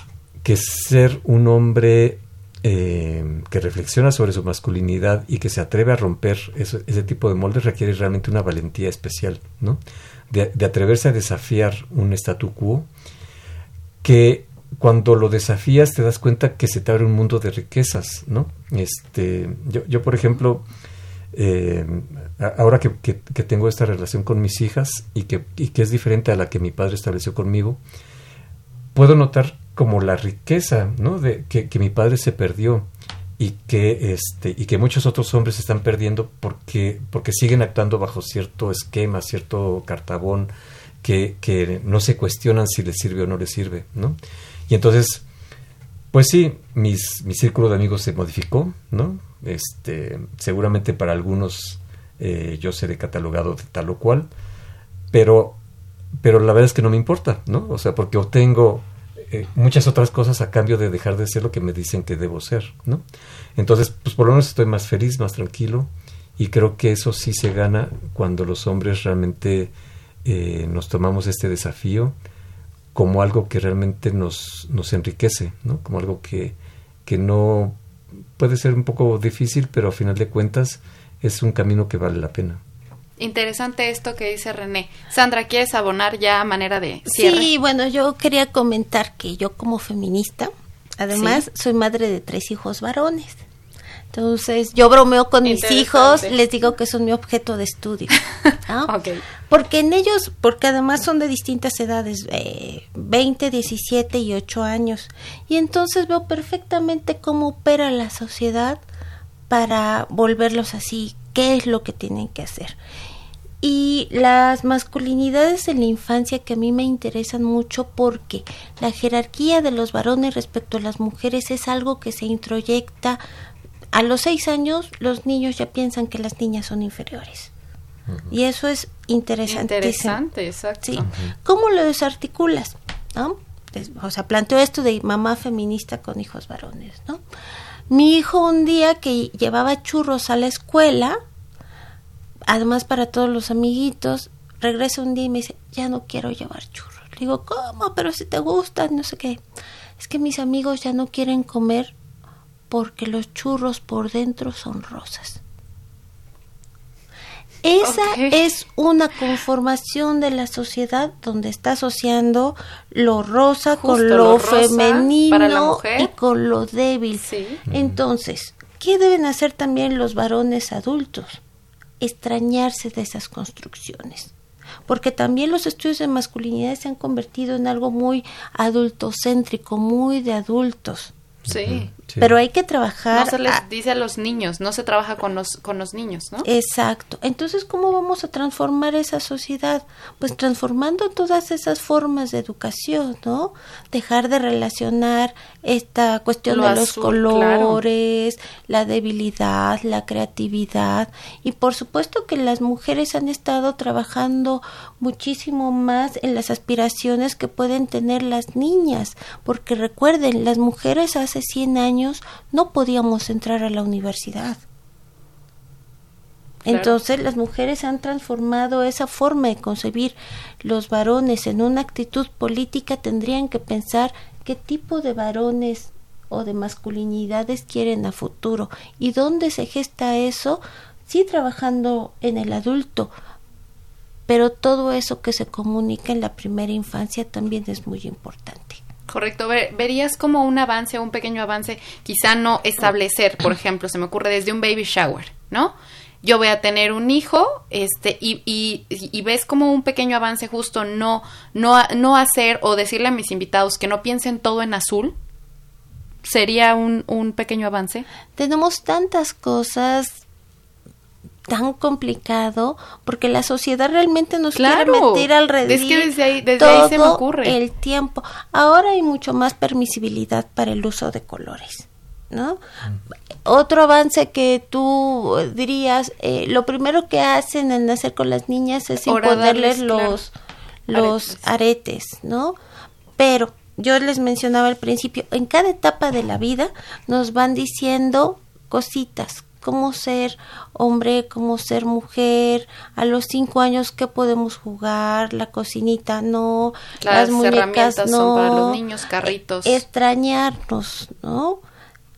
que ser un hombre eh, que reflexiona sobre su masculinidad y que se atreve a romper ese tipo de moldes requiere realmente una valentía especial, ¿no? De, atreverse a desafiar un statu quo que cuando lo desafías te das cuenta que se te abre un mundo de riquezas, ¿no? Este, yo, yo por ejemplo, eh, ahora que, que, tengo esta relación con mis hijas y que, y que es diferente a la que mi padre estableció conmigo, puedo notar como la riqueza ¿no? de que, mi padre se perdió y que este y que muchos otros hombres se están perdiendo porque porque siguen actuando bajo cierto esquema cierto cartabón que, que no se cuestionan si les sirve o no les sirve no y entonces pues sí mis mi círculo de amigos se modificó no este seguramente para algunos eh, yo seré catalogado de tal o cual pero pero la verdad es que no me importa no o sea porque obtengo eh, muchas otras cosas a cambio de dejar de ser lo que me dicen que debo ser, ¿no? Entonces, pues por lo menos estoy más feliz, más tranquilo y creo que eso sí se gana cuando los hombres realmente eh, nos tomamos este desafío como algo que realmente nos, nos enriquece, ¿no? Como algo que, que no puede ser un poco difícil, pero a final de cuentas es un camino que vale la pena. Interesante esto que dice René. Sandra, ¿quieres abonar ya a manera de cierre? Sí, bueno, yo quería comentar que yo como feminista, además, soy madre de tres hijos varones. Entonces, yo bromeo con mis hijos, les digo que son mi objeto de estudio. Porque en ellos, porque además son de distintas edades, eh, 20, 17 y 8 años. Y entonces veo perfectamente cómo opera la sociedad para volverlos así, qué es lo que tienen que hacer y las masculinidades en la infancia que a mí me interesan mucho porque la jerarquía de los varones respecto a las mujeres es algo que se introyecta a los seis años los niños ya piensan que las niñas son inferiores. Y eso es interesante interesante exacto. Sí. Cómo lo desarticulas no o sea planteo esto de mamá feminista con hijos varones no mi hijo un día que llevaba churros a la escuela además para todos los amiguitos, regresa un día y me dice, ya no quiero llevar churros. Le digo, ¿cómo? Pero si te gustan, no sé qué. Es que mis amigos ya no quieren comer porque los churros por dentro son rosas. Esa es una conformación de la sociedad donde está asociando lo rosa con lo, femenino y con lo débil. Entonces, ¿qué deben hacer también los varones adultos? Extrañarse de esas construcciones. Porque también los estudios de masculinidad se han convertido en algo muy adultocéntrico, muy de adultos. Sí. Pero hay que trabajar. No se les dice a los niños, no se trabaja con los, con los niños, ¿no? Exacto. Entonces, ¿cómo vamos a transformar esa sociedad? Pues transformando todas esas formas de educación, ¿no? Dejar de relacionar esta cuestión de los colores, la debilidad, la creatividad. Y por supuesto que las mujeres han estado trabajando muchísimo más en las aspiraciones que pueden tener las niñas, porque recuerden, las mujeres hace 100 años no podíamos entrar a la universidad. Entonces las mujeres han transformado esa forma de concebir los varones en una actitud política, tendrían que pensar qué tipo de varones o de masculinidades quieren a futuro y dónde se gesta eso, sí trabajando en el adulto, pero todo eso que se comunica en la primera infancia también es muy importante. Correcto, verías como un avance, un pequeño avance, quizá no establecer, por ejemplo, se me ocurre desde un baby shower, ¿no? Yo voy a tener un hijo, este, y, y, ves como un pequeño avance justo no, no, no hacer o decirle a mis invitados que no piensen todo en azul, sería un, un pequeño avance. Tenemos tantas cosas tan complicado porque la sociedad realmente nos quiere meter al Es que desde ahí, desde ahí se me ocurre. el tiempo. Ahora hay mucho más permisibilidad para el uso de colores, ¿no? Otro avance que tú dirías, eh, lo primero que hacen en hacer con las niñas es imponerles los, los aretes, ¿no? Pero yo les mencionaba al principio, en cada etapa de la vida nos van diciendo cositas, cómo ser hombre, cómo ser mujer, a los cinco años qué podemos jugar, la cocinita no, las, muñecas no, son para los niños, carritos. Extrañarnos, ¿no?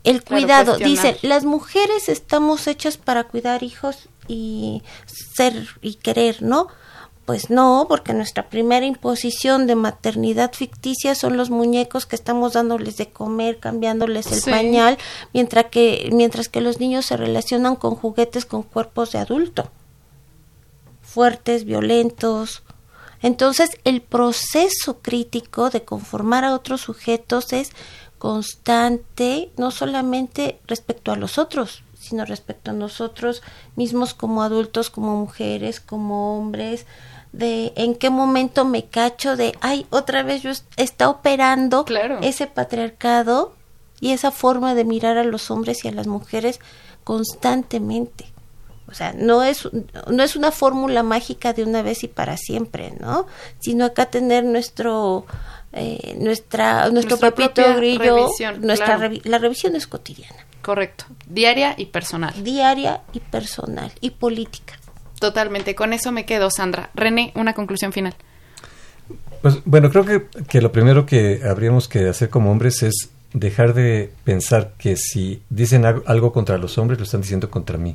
El cuidado, dice, las mujeres estamos hechas para cuidar hijos y ser y querer, ¿no? Pues no, porque nuestra primera imposición de maternidad ficticia son los muñecos que estamos dándoles de comer, cambiándoles el pañal, mientras que, mientras que los niños se relacionan con juguetes con cuerpos de adulto, fuertes, violentos. Entonces, el proceso crítico de conformar a otros sujetos es constante, no solamente respecto a los otros, sino respecto a nosotros mismos como adultos, como mujeres, como hombres, de en qué momento me cacho de, ay, otra vez yo está operando ese patriarcado y esa forma de mirar a los hombres y a las mujeres constantemente. O sea, no es, no es una fórmula mágica de una vez y para siempre, ¿no? Sino acá tener nuestro, eh, nuestra, nuestro papito grillo, nuestra la revisión es cotidiana. Correcto, diaria y personal. Diaria y personal y política. Totalmente, con eso me quedo, Sandra. René, una conclusión final. Pues bueno, creo que, que lo primero que habríamos que hacer como hombres es dejar de pensar que si dicen algo contra los hombres, lo están diciendo contra mí.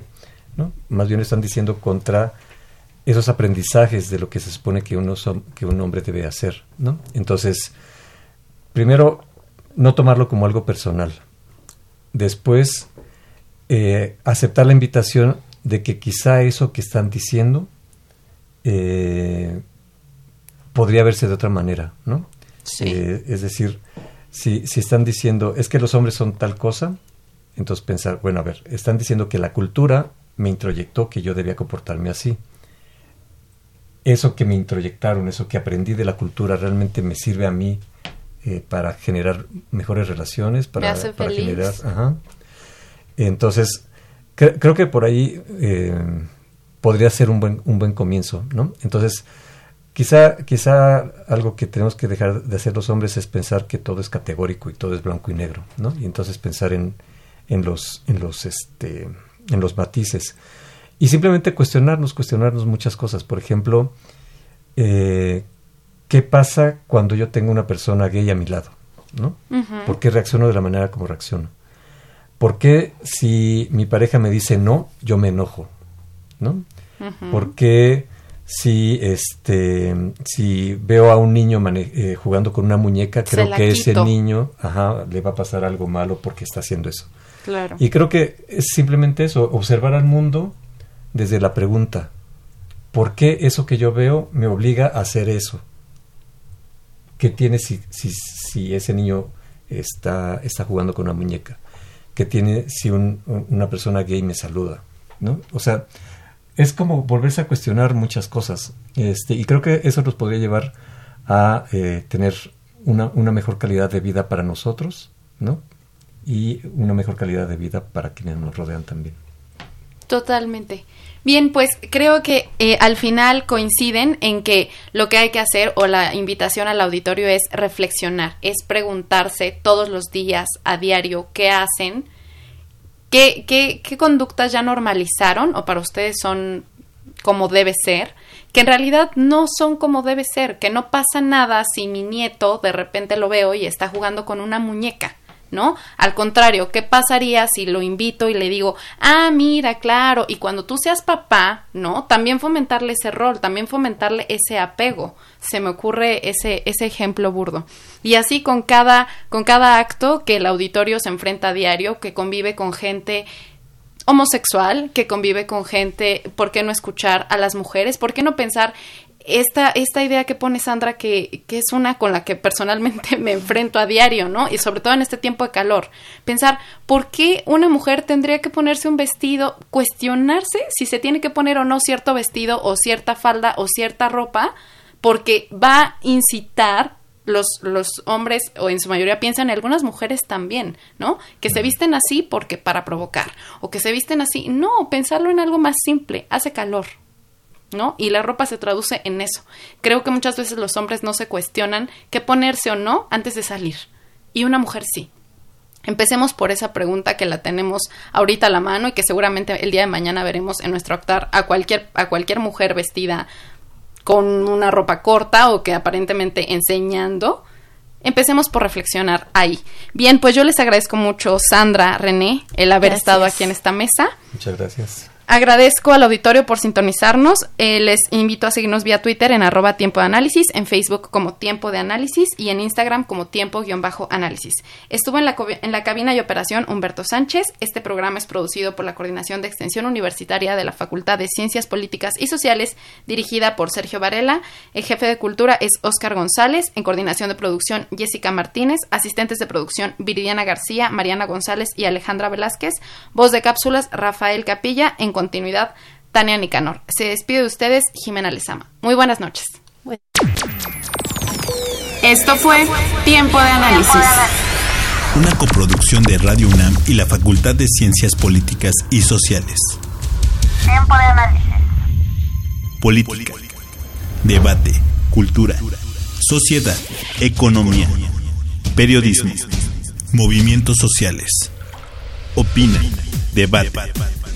¿no? Más bien lo están diciendo contra esos aprendizajes de lo que se supone que, uno que un hombre debe hacer. ¿no? Entonces, primero, no tomarlo como algo personal. Después, eh, aceptar la invitación de que quizá eso que están diciendo eh, podría verse de otra manera, ¿no? Eh, es decir, si, si están diciendo, es que los hombres son tal cosa, entonces pensar, bueno, a ver, están diciendo que la cultura me introyectó que yo debía comportarme así. Eso que me introyectaron, eso que aprendí de la cultura, realmente me sirve a mí eh, para generar mejores relaciones, para, para generar... Ajá. Entonces, creo que por ahí eh, podría ser un buen, un buen comienzo, ¿no? Entonces, quizá, quizá algo que tenemos que dejar de hacer los hombres es pensar que todo es categórico y todo es blanco y negro, ¿no? Y entonces pensar en, en los, en los, este, en los matices. Y simplemente cuestionarnos, cuestionarnos muchas cosas. Por ejemplo, eh, ¿qué pasa cuando yo tengo una persona gay a mi lado? ¿no? ¿Por qué reacciono de la manera como reacciono? ¿Por qué si mi pareja me dice no, yo me enojo? ¿No? ¿Por qué si este si veo a un niño eh, jugando con una muñeca, creo que ese niño ajá, le va a pasar algo malo porque está haciendo eso? Claro. Y creo que es simplemente eso, observar al mundo desde la pregunta, ¿por qué eso que yo veo me obliga a hacer eso? ¿Qué tiene si, si, si ese niño está, está jugando con una muñeca? ¿Qué tiene si una persona gay me saluda? ¿no? O sea, es como volverse a cuestionar muchas cosas. Este, y creo que eso nos podría llevar a eh, tener una, una, mejor calidad de vida para nosotros, ¿no? Y una mejor calidad de vida para quienes nos rodean también. Totalmente. Bien, pues creo que eh, al final coinciden en que lo que hay que hacer o la invitación al auditorio es reflexionar, es preguntarse todos los días, a diario, qué hacen, qué, qué, qué conductas ya normalizaron o para ustedes son como debe ser, que en realidad no son como debe ser, que no pasa nada si mi nieto de repente lo veo y está jugando con una muñeca ¿no? Al contrario, ¿qué pasaría si lo invito y le digo, ah, mira, claro, y cuando tú seas papá, ¿no? También fomentarle ese rol, también fomentarle ese apego. Se me ocurre ese, ese ejemplo burdo. Y así con cada, con cada acto que el auditorio se enfrenta a diario, que convive con gente homosexual, que convive con gente, ¿por qué no escuchar a las mujeres? ¿Por qué no pensar esta, esta idea que pone Sandra, que, que, es una con la que personalmente me enfrento a diario, ¿no? Y sobre todo en este tiempo de calor. Pensar, ¿por qué una mujer tendría que ponerse un vestido? Cuestionarse si se tiene que poner o no cierto vestido o cierta falda o cierta ropa, porque va a incitar los, los hombres, o en su mayoría piensan, algunas mujeres también, ¿no? Que se visten así porque para provocar, o que se visten así. No, pensarlo en algo más simple, hace calor, ¿no? Y la ropa se traduce en eso. Creo que muchas veces los hombres no se cuestionan qué ponerse o no antes de salir. Y una mujer sí. Empecemos por esa pregunta que la tenemos ahorita a la mano y que seguramente el día de mañana veremos en nuestro actar a cualquier, a cualquier mujer vestida con una ropa corta o que aparentemente enseñando. Empecemos por reflexionar ahí. Bien, pues yo les agradezco mucho, Sandra, René, el haber estado aquí en esta mesa. Muchas gracias. Agradezco al auditorio por sintonizarnos. Eh, les invito a seguirnos vía Twitter en arroba tiempo de análisis, en Facebook como tiempo de análisis y en Instagram como tiempo-análisis. Estuvo en la, en la cabina y operación Humberto Sánchez. Este programa es producido por la Coordinación de Extensión Universitaria de la Facultad de Ciencias Políticas y Sociales, dirigida por Sergio Varela. El jefe de cultura es Óscar González. En coordinación de producción, Jessica Martínez. Asistentes de producción, Viridiana García, Mariana González y Alejandra Velázquez. Voz de cápsulas, Rafael Capilla. En continuidad Tania Nicanor. Se despide de ustedes Jimena Lezama. Muy buenas noches. Esto fue Tiempo de Análisis. Una coproducción de Radio UNAM y la Facultad de Ciencias Políticas y Sociales. Tiempo de análisis. Política. Debate. Cultura. Sociedad. Economía. Periodismo. Movimientos sociales. Opina. Debate